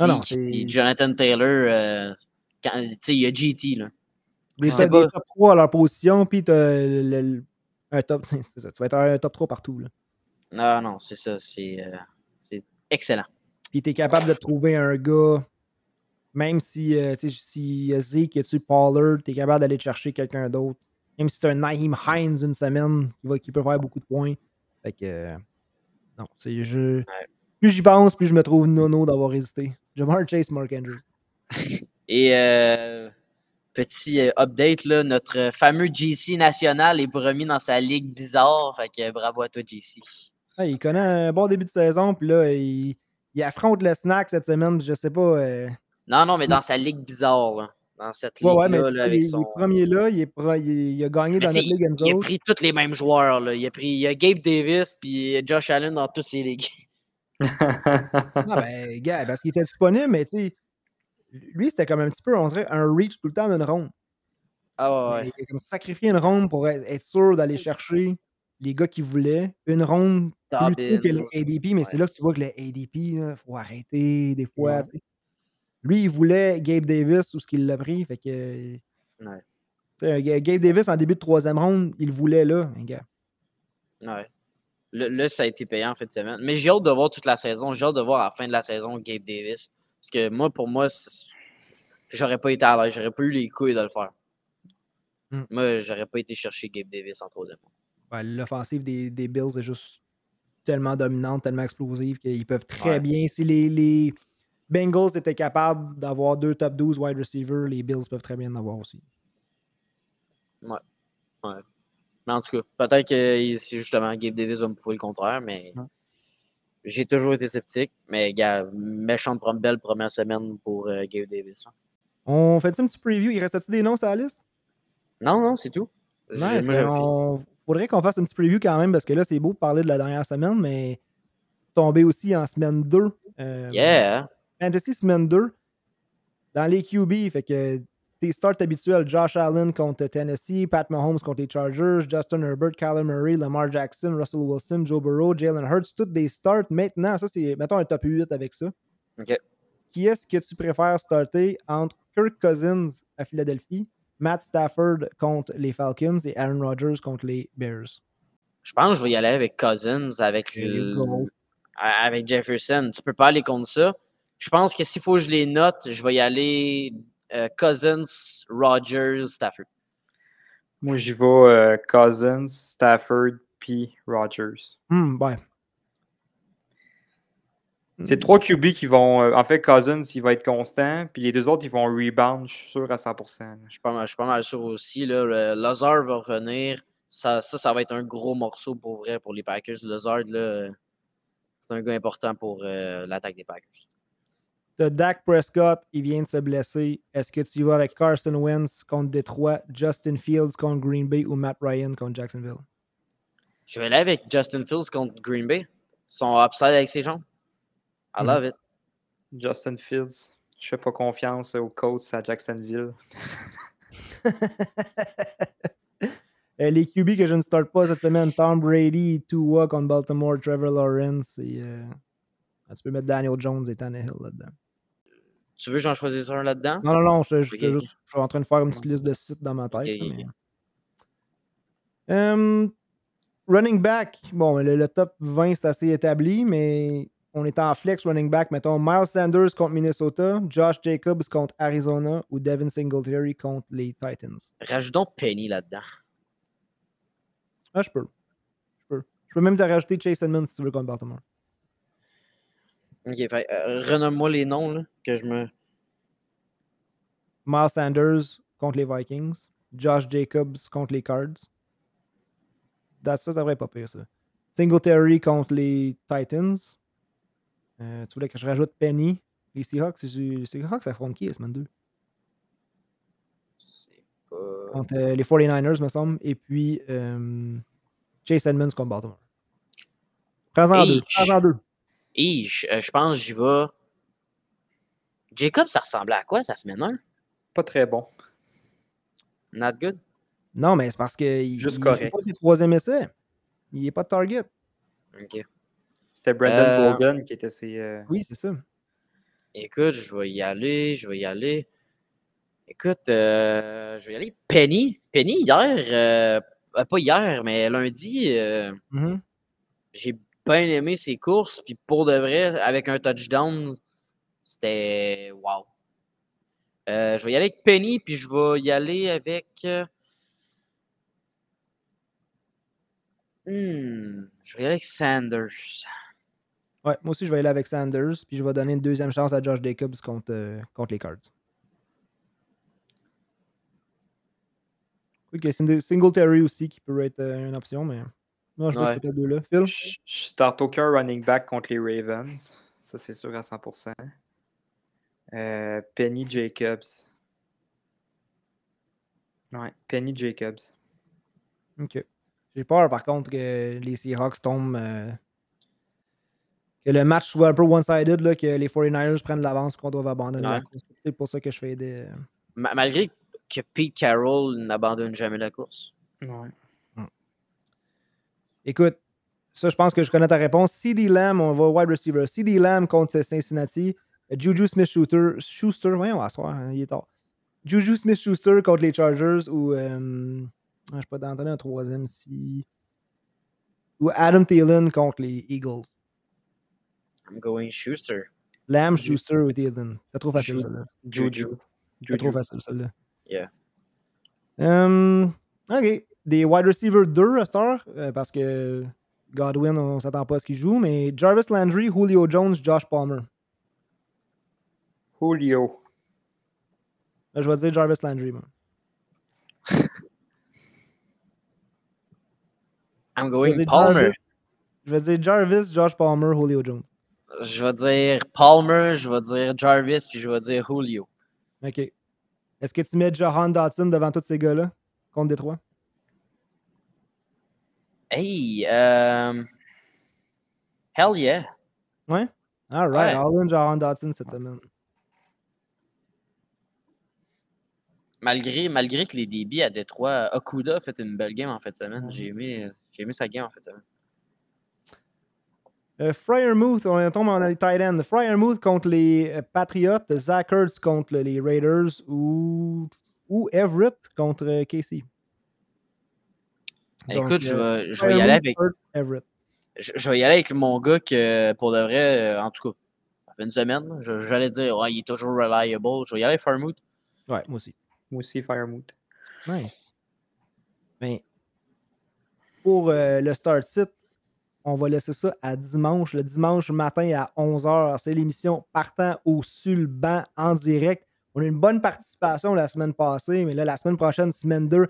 Ah non, Zeke Jonathan Taylor, euh, quand- tu sais, il y a GT. Là. Des, C'est top- des pas- top 3 à leur position, puis tu un top. c'est ça, tu vas être un top 3 partout. Là. Non, non, c'est ça. C'est euh, c'est excellent. Puis tu es capable de trouver un gars, même si, euh, si euh, Zeke est dessus Pollard, tu es capable d'aller te chercher quelqu'un d'autre. Même si c'est un Naheem Hines une semaine qui, va, qui peut faire beaucoup de points. Fait que. euh, non, c'est je. Plus j'y pense, plus je me trouve nono d'avoir hésité. Jamar Chase, Mark Andrews. Et euh, petit euh, update, là, notre fameux GC national est remis dans sa ligue bizarre. Fait que bravo à toi, GC. Ah, il connaît un bon début de saison, puis là, il, il affronte le snack cette semaine. Je sais pas. euh, Non, non, mais dans sa ligue bizarre, là. Dans cette Ouais, ligue-là, ouais, là, avec son. premier là, il, est pro- il, est- il a gagné Mais dans notre ligue, il a pris tous les mêmes joueurs. Là. Il, a pris, il y a Gabe Davis puis Josh Allen dans toutes ses ligues. Ah ben, gars, parce qu'il était disponible, mais tu sais, lui, c'était comme un petit peu, on dirait, un reach tout le temps d'une ronde. Ah ouais, ouais. Il a comme sacrifié une ronde pour être sûr d'aller chercher les gars qu'il voulait. Une ronde plus tôt que les ADP, mais c'est là que tu vois que les ADP, il faut arrêter des fois. Ouais. Lui, il voulait Gabe Davis ou ce qu'il l'a pris. Fait que. Ouais. Gabe Davis en début de troisième ronde, il voulait là, un gars. Ouais. Là, là, ça a été payant en fin de semaine. Mais j'ai hâte de voir toute la saison. J'ai hâte de voir à la fin de la saison Gabe Davis. Parce que moi, pour moi, j'aurais pas été à l'aise. J'aurais pas eu les couilles de le faire. Hmm. Moi, j'aurais pas été chercher Gabe Davis en troisième. Ouais, L'offensive des, des Bills est juste tellement dominante, tellement explosive qu'ils peuvent très Ouais. bien. Si les, les Bengals étaient capables d'avoir deux top 12 wide receivers, les Bills peuvent très bien en avoir aussi. Mais en tout cas, peut-être que c'est justement Gabe Davis va me prouver le contraire, mais Ouais. j'ai toujours été sceptique. Mais gars, méchante prom- belle première semaine pour euh, Gabe Davis. hein. On fait un petit preview? Il reste-tu des noms sur la liste? Non, non, c'est tout. J'ai- moi, ben, on- faudrait qu'on fasse un petit preview quand même parce que là, c'est beau de parler de la dernière semaine, mais tomber aussi en semaine 2. euh, Yeah! Fantasy semaine 2 dans les QB. Fait que tes starts habituels, Josh Allen contre Tennessee, Pat Mahomes contre les Chargers, Justin Herbert, Kyler Murray, Lamar Jackson, Russell Wilson, Joe Burrow, Jalen Hurts, toutes des starts. Maintenant, ça, c'est, mettons un top 8 avec ça. OK. Qui est-ce que tu préfères starter entre Kirk Cousins à Philadelphie, Matt Stafford contre les Falcons et Aaron Rodgers contre les Bears? Je pense que je vais y aller avec Cousins, avec, le- avec Jefferson. Tu peux pas aller contre ça. Je pense que s'il faut que je les note, je vais y aller euh, Cousins, Rogers, Stafford. Moi, j'y vais euh, Cousins, Stafford, puis Rogers. Hmm, ouais. C'est trois QB qui vont. euh, en fait, Cousins, il va être constant. Puis les deux autres, ils vont rebound, je suis sûr à 100%. là. Je suis pas mal, je suis pas mal sûr aussi. Là, le- Lazard va revenir. Ça, ça, ça va être un gros morceau pour vrai pour les Packers. Lazard, là, c'est un gars important pour euh, l'attaque des Packers. T'as Dak Prescott, il vient de se blesser. Est-ce que tu y vas avec Carson Wentz contre Detroit, Justin Fields contre Green Bay ou Matt Ryan contre Jacksonville? Je vais aller avec Justin Fields contre Green Bay. Son upside avec ses jambes. I Mhm. love it. Justin Fields, je fais pas confiance aux Colts à Jacksonville. Euh, les QB que je ne starte pas cette semaine, Tom Brady, Tua contre Baltimore, Trevor Lawrence et euh, tu peux mettre Daniel Jones et Tannehill là-dedans. Tu veux que j'en choisisse un là-dedans? Non, non, non, je, suis en train de faire une petite liste de sites dans ma tête. Euh, running back, bon, le, le top 20 c'est assez établi, mais on est en flex running back. Mettons Miles Sanders contre Minnesota, Josh Jacobs contre Arizona ou Devin Singletary contre les Titans. Rajoutons Penny là-dedans. Ah, je peux. Je peux. Je peux même te rajouter Chase Edmonds si tu veux contre Baltimore. Ok, fait, euh, renomme-moi les noms là, que je me. Miles Sanders contre les Vikings, Josh Jacobs contre les Cards. Ça, ça devrait pas pire, ça. Singletary contre les Titans. Euh, tu voulais que je rajoute Penny? Les Seahawks, les Seahawks affrontent qui la semaine 2 C'est pas. Contre euh, les 49ers, me semble. Et puis euh, Chase Edmonds contre Baltimore. Prends-en deux. Prends-en deux. Et je, euh, je pense que j'y vais. Jacob, ça ressemblait à quoi, sa semaine 1? Pas très bon. Not good? Non, mais c'est parce que il, Juste il correct. pas ses troisième essais. Il n'est pas de target. Ok. C'était Brandon Euh, qui était ses. euh, Oui, c'est ça. Écoute, je vais y aller, je vais y aller. Écoute, euh, je vais y aller. Penny, Penny, hier, euh, pas hier, mais lundi, euh, Mhm. j'ai bien aimé ses courses, puis pour de vrai, avec un touchdown, c'était wow. Euh, je vais y aller avec Penny, puis je vais y aller avec. euh, hmm, je vais y aller avec Sanders. Ouais, moi aussi, je vais aller avec Sanders, puis je vais donner une deuxième chance à Josh Jacobs contre, euh, contre les Cards. Sing- Singletary aussi qui peut être une option, mais. Non, je dois Ouais. Phil? Je je starte aucun running back contre les Ravens. Ça, c'est sûr à 100%. Euh, Penny Jacobs. Ouais, Penny Jacobs. Ok. J'ai peur, par contre, que les Seahawks tombent. euh, que le match soit un peu one-sided, là, que les 49ers prennent l'avance qu'on doit abandonner la course. C'est pour ça que je fais des. Ma- malgré que Pete Carroll n'abandonne jamais la course. Ouais. Écoute, ça, je pense que je connais ta réponse. CD Lamb, on va wide receiver. CD Lamb contre Cincinnati. Juju Smith-Schuster. Schuster, voyons, à soir, hein, il est tard. Juju Smith-Schuster contre les Chargers ou. euh, ah, je peux t'en donner un troisième si. Ou Adam Thielen contre les Eagles. I'm going Schuster. Lamb, Schuster ou Thielen. C'est trop facile, celle-là. Juju. C'est trop facile, celle-là. Yeah. Hum, OK. Des wide receivers 2 à cette heure, euh, parce que Godwin, on s'attend pas à ce qu'il joue, mais Jarvis Landry, Julio Jones, Josh Palmer. Julio. Là, je vais dire Jarvis Landry. moi. I'm Je vais going dire Palmer. Jarvis- Je vais dire Jarvis, Josh Palmer, Julio Jones. Je vais dire Palmer, je vais dire Jarvis, puis je vais dire Julio. OK. Est-ce que tu mets Johan Dotson devant tous ces gars-là contre Détroit? Hey, euh... hell yeah. Ouais? All right. Ouais. All in Johan Dotson cette semaine. Malgré, malgré que les débits à Détroit, Okuda a fait une belle game en fin de semaine. J'ai aimé, j'ai aimé sa game en fin de semaine. Fryermuth, on tombe en tight end. Fryermuth contre les euh, Patriots, Zach Ertz contre les Raiders ou, ou Everett contre euh, Casey. Donc, Écoute, je euh, vais, je vais y aller avec. Everett. Je, je vais y aller avec mon gars que pour de vrai, euh, en tout cas, ça fait une semaine, j'allais dire ouais, il est toujours reliable. Je vais y aller avec Farmouth. Ouais, moi aussi. Moi aussi, Firemoot. Nice. Ben, pour euh, le start sit, On va laisser ça à dimanche, le dimanche matin à 11h. C'est l'émission Partant au Sulban en direct. On a une bonne participation la semaine passée, mais là, la semaine prochaine, semaine 2,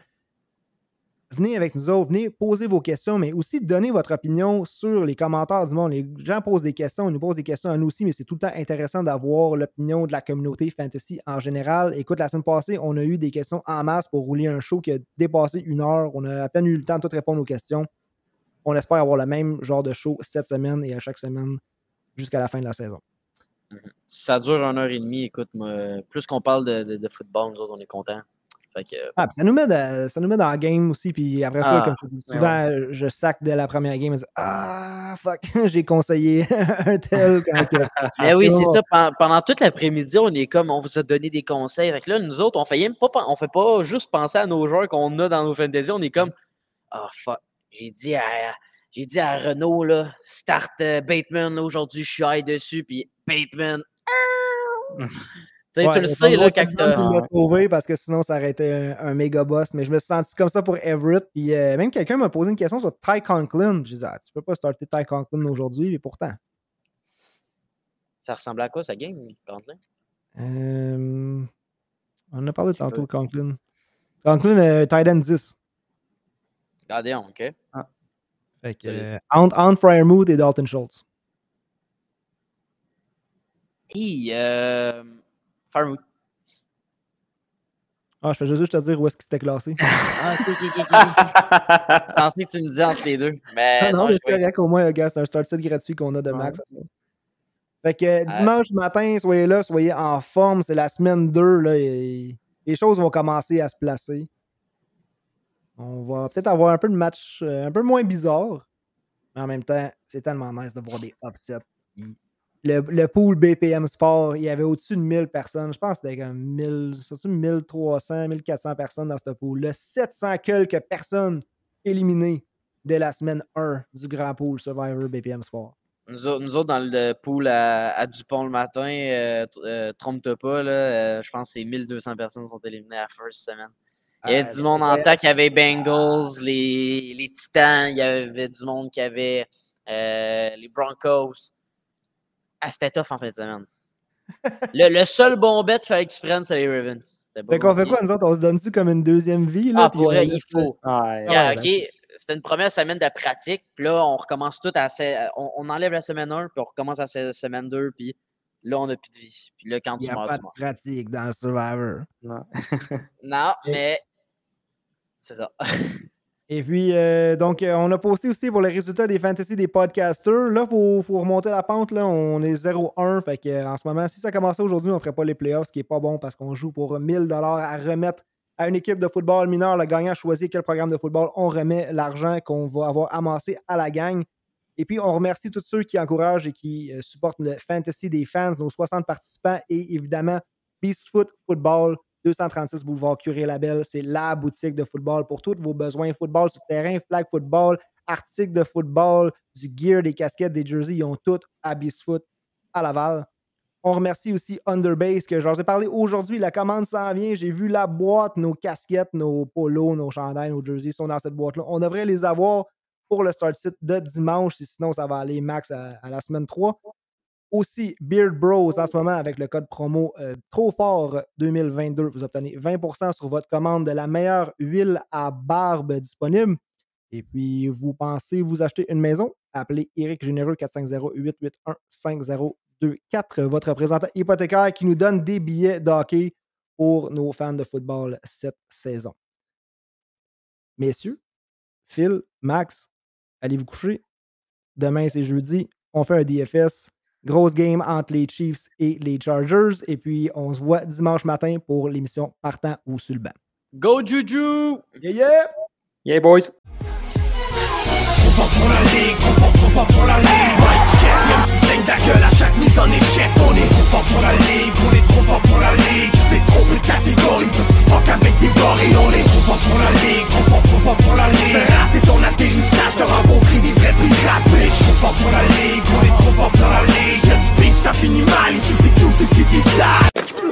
venez avec nous autres, venez poser vos questions, mais aussi donner votre opinion sur les commentaires du monde. Les gens posent des questions, ils nous posent des questions à nous aussi, mais c'est tout le temps intéressant d'avoir l'opinion de la communauté fantasy en général. Écoute, la semaine passée, on a eu des questions en masse pour rouler un show qui a dépassé une heure. On a à peine eu le temps de tout répondre aux questions. On espère avoir le même genre de show cette semaine et à chaque semaine jusqu'à la fin de la saison. Ça dure une heure et demie, écoute, plus qu'on parle de- de football, nous autres, on est contents. Fait que, Ah, puis ça nous met de- ça nous met dans la game aussi. Puis après ça, Ah, comme je te dis, ouais, souvent, je sac dès la première game. Je dis, ah, fuck, j'ai conseillé un tel. Quand que- Mais oui, c'est Oh. ça. Pen- Pendant toute l'après-midi, on est comme, on vous a donné des conseils. Fait que là, nous autres, on fait même pas, on fait pas juste penser à nos joueurs qu'on a dans nos fantasy. On est comme, ah fuck, j'ai dit à, j'ai dit à Renault là, start euh, Bateman aujourd'hui, je suis high dessus, puis Bateman. Ah! Tu sais, Ouais, tu le sais là quand t'as- sauvé parce que sinon, ça aurait été un, un méga boss. Mais je me suis senti comme ça pour Everett. Puis euh, même quelqu'un m'a posé une question sur Ty Conklin. Je disais, ah, tu peux pas starter Ty Conklin aujourd'hui, mais pourtant. ça ressemblait à quoi sa game, Conklin? Euh, on en a parlé tantôt, pas. Conklin. Conklin, euh, end 10. Regardez, OK. Fait que, euh, entre, entre Fryermuth et Dalton Schultz. Hey, euh, Farmouth. Ah, je fais juste te dire où est-ce qu'il s'était classé. Ah, ok, ok, ok. Je pensais que tu me disais entre les deux. Mais Ah non, non, mais je c'est correct, au moins, le gars, c'est un start set gratuit qu'on a de Ouais. max. Fait que euh, dimanche matin, soyez là, soyez en forme. C'est la semaine 2. Là, et les choses vont commencer à se placer. On va peut-être avoir un peu de match euh, un peu moins bizarre. Mais en même temps, c'est tellement nice de voir des upsets. Il- Le, le pool BPM Sport, il y avait au-dessus de 1000 personnes. Je pense que c'était comme 1000, c'est-tu 1300, 1400 personnes dans ce pool-là. 700 quelques personnes éliminées dès la semaine 1 du grand pool Survivor BPM Sport. Nous autres, nous autres, dans le pool à, à Dupont le matin, euh, euh, trompe-toi pas, là, euh, je pense que c'est 1200 personnes qui sont éliminées à la first semaine. Il y avait Ah, du monde en ouais. temps qui avait Bengals, les, les Titans, il y avait du monde qui avait les Broncos. Ah, c'était tough en fin de semaine. le, le seul bon bet qu'il fallait que tu prennes, c'est les Ravens. C'était pas Fait qu'on fait quoi, nous autres? On se donne-tu comme une deuxième vie? Là, Ah, pour vrai, il faut. Ouais. Yeah, ouais, OK, c'était une première semaine de pratique. Puis là, on recommence tout à. se- On, on enlève la semaine 1, puis on recommence à la semaine 2, puis là, on n'a plus de vie. Puis là, quand Il tu n'y a meurs, pas tu de meurs. pratique dans le Survivor. Non. Non, mais. C'est ça. Et puis, euh, donc, euh, on a posté aussi pour les résultats des fantasy des podcasters. Là, il faut, remonter la pente. Là. On est 0-1. Fait euh, en ce moment, si ça commençait aujourd'hui, on ne ferait pas les playoffs, ce qui n'est pas bon parce qu'on joue pour 1000 à remettre à une équipe de football mineur. Le gagnant choisit quel programme de football. On remet l'argent qu'on va avoir amassé à la gang. Et puis, on remercie tous ceux qui encouragent et qui supportent le fantasy des fans, nos 60 participants et évidemment Beast Foot Football, 236 Boulevard Curé Label. C'est la boutique de football pour tous vos besoins. Football sur terrain, flag football, articles de football, du gear, des casquettes, des jerseys. Ils ont tout à Beast Foot à Laval. On remercie aussi Underbase, que j'en ai parlé aujourd'hui. La commande s'en vient. J'ai vu la boîte, nos casquettes, nos polos, nos chandails, nos jerseys sont dans cette boîte-là. On devrait les avoir pour le start site de dimanche. Sinon, ça va aller max à, à la semaine 3. Aussi, Beard Bros en ce moment avec le code promo euh, trop fort 2022. Vous obtenez 20% sur votre commande de la meilleure huile à barbe disponible. Et puis, vous pensez vous acheter une maison? Appelez Eric Généreux 450-881-5024, votre représentant hypothécaire qui nous donne des billets de hockey pour nos fans de football cette saison. Messieurs, Phil, Max, allez vous coucher. Demain, c'est jeudi. On fait un DFS. Grosse game entre les Chiefs et les Chargers. Et puis, on se voit dimanche matin pour l'émission Partant ou sur le banc. Go Juju! Yeah, yeah! Yeah, boys. Pour la ligue, pour la ligue même si saigne ta gueule à chaque mise en échec. On est trop fort pour la ligue, on est trop fort pour la ligue. Tu t'es trompé de catégorie, petit fuck avec des gorilles. On est trop fort pour la ligue, trop fort, trop fort pour la ligue. Raté ton atterrissage, t'as rencontré des vrais pirates Mais trop fort pour la ligue, on est trop fort pour la ligue. Si y'a du ça finit mal, ici c'est QCC, c'est des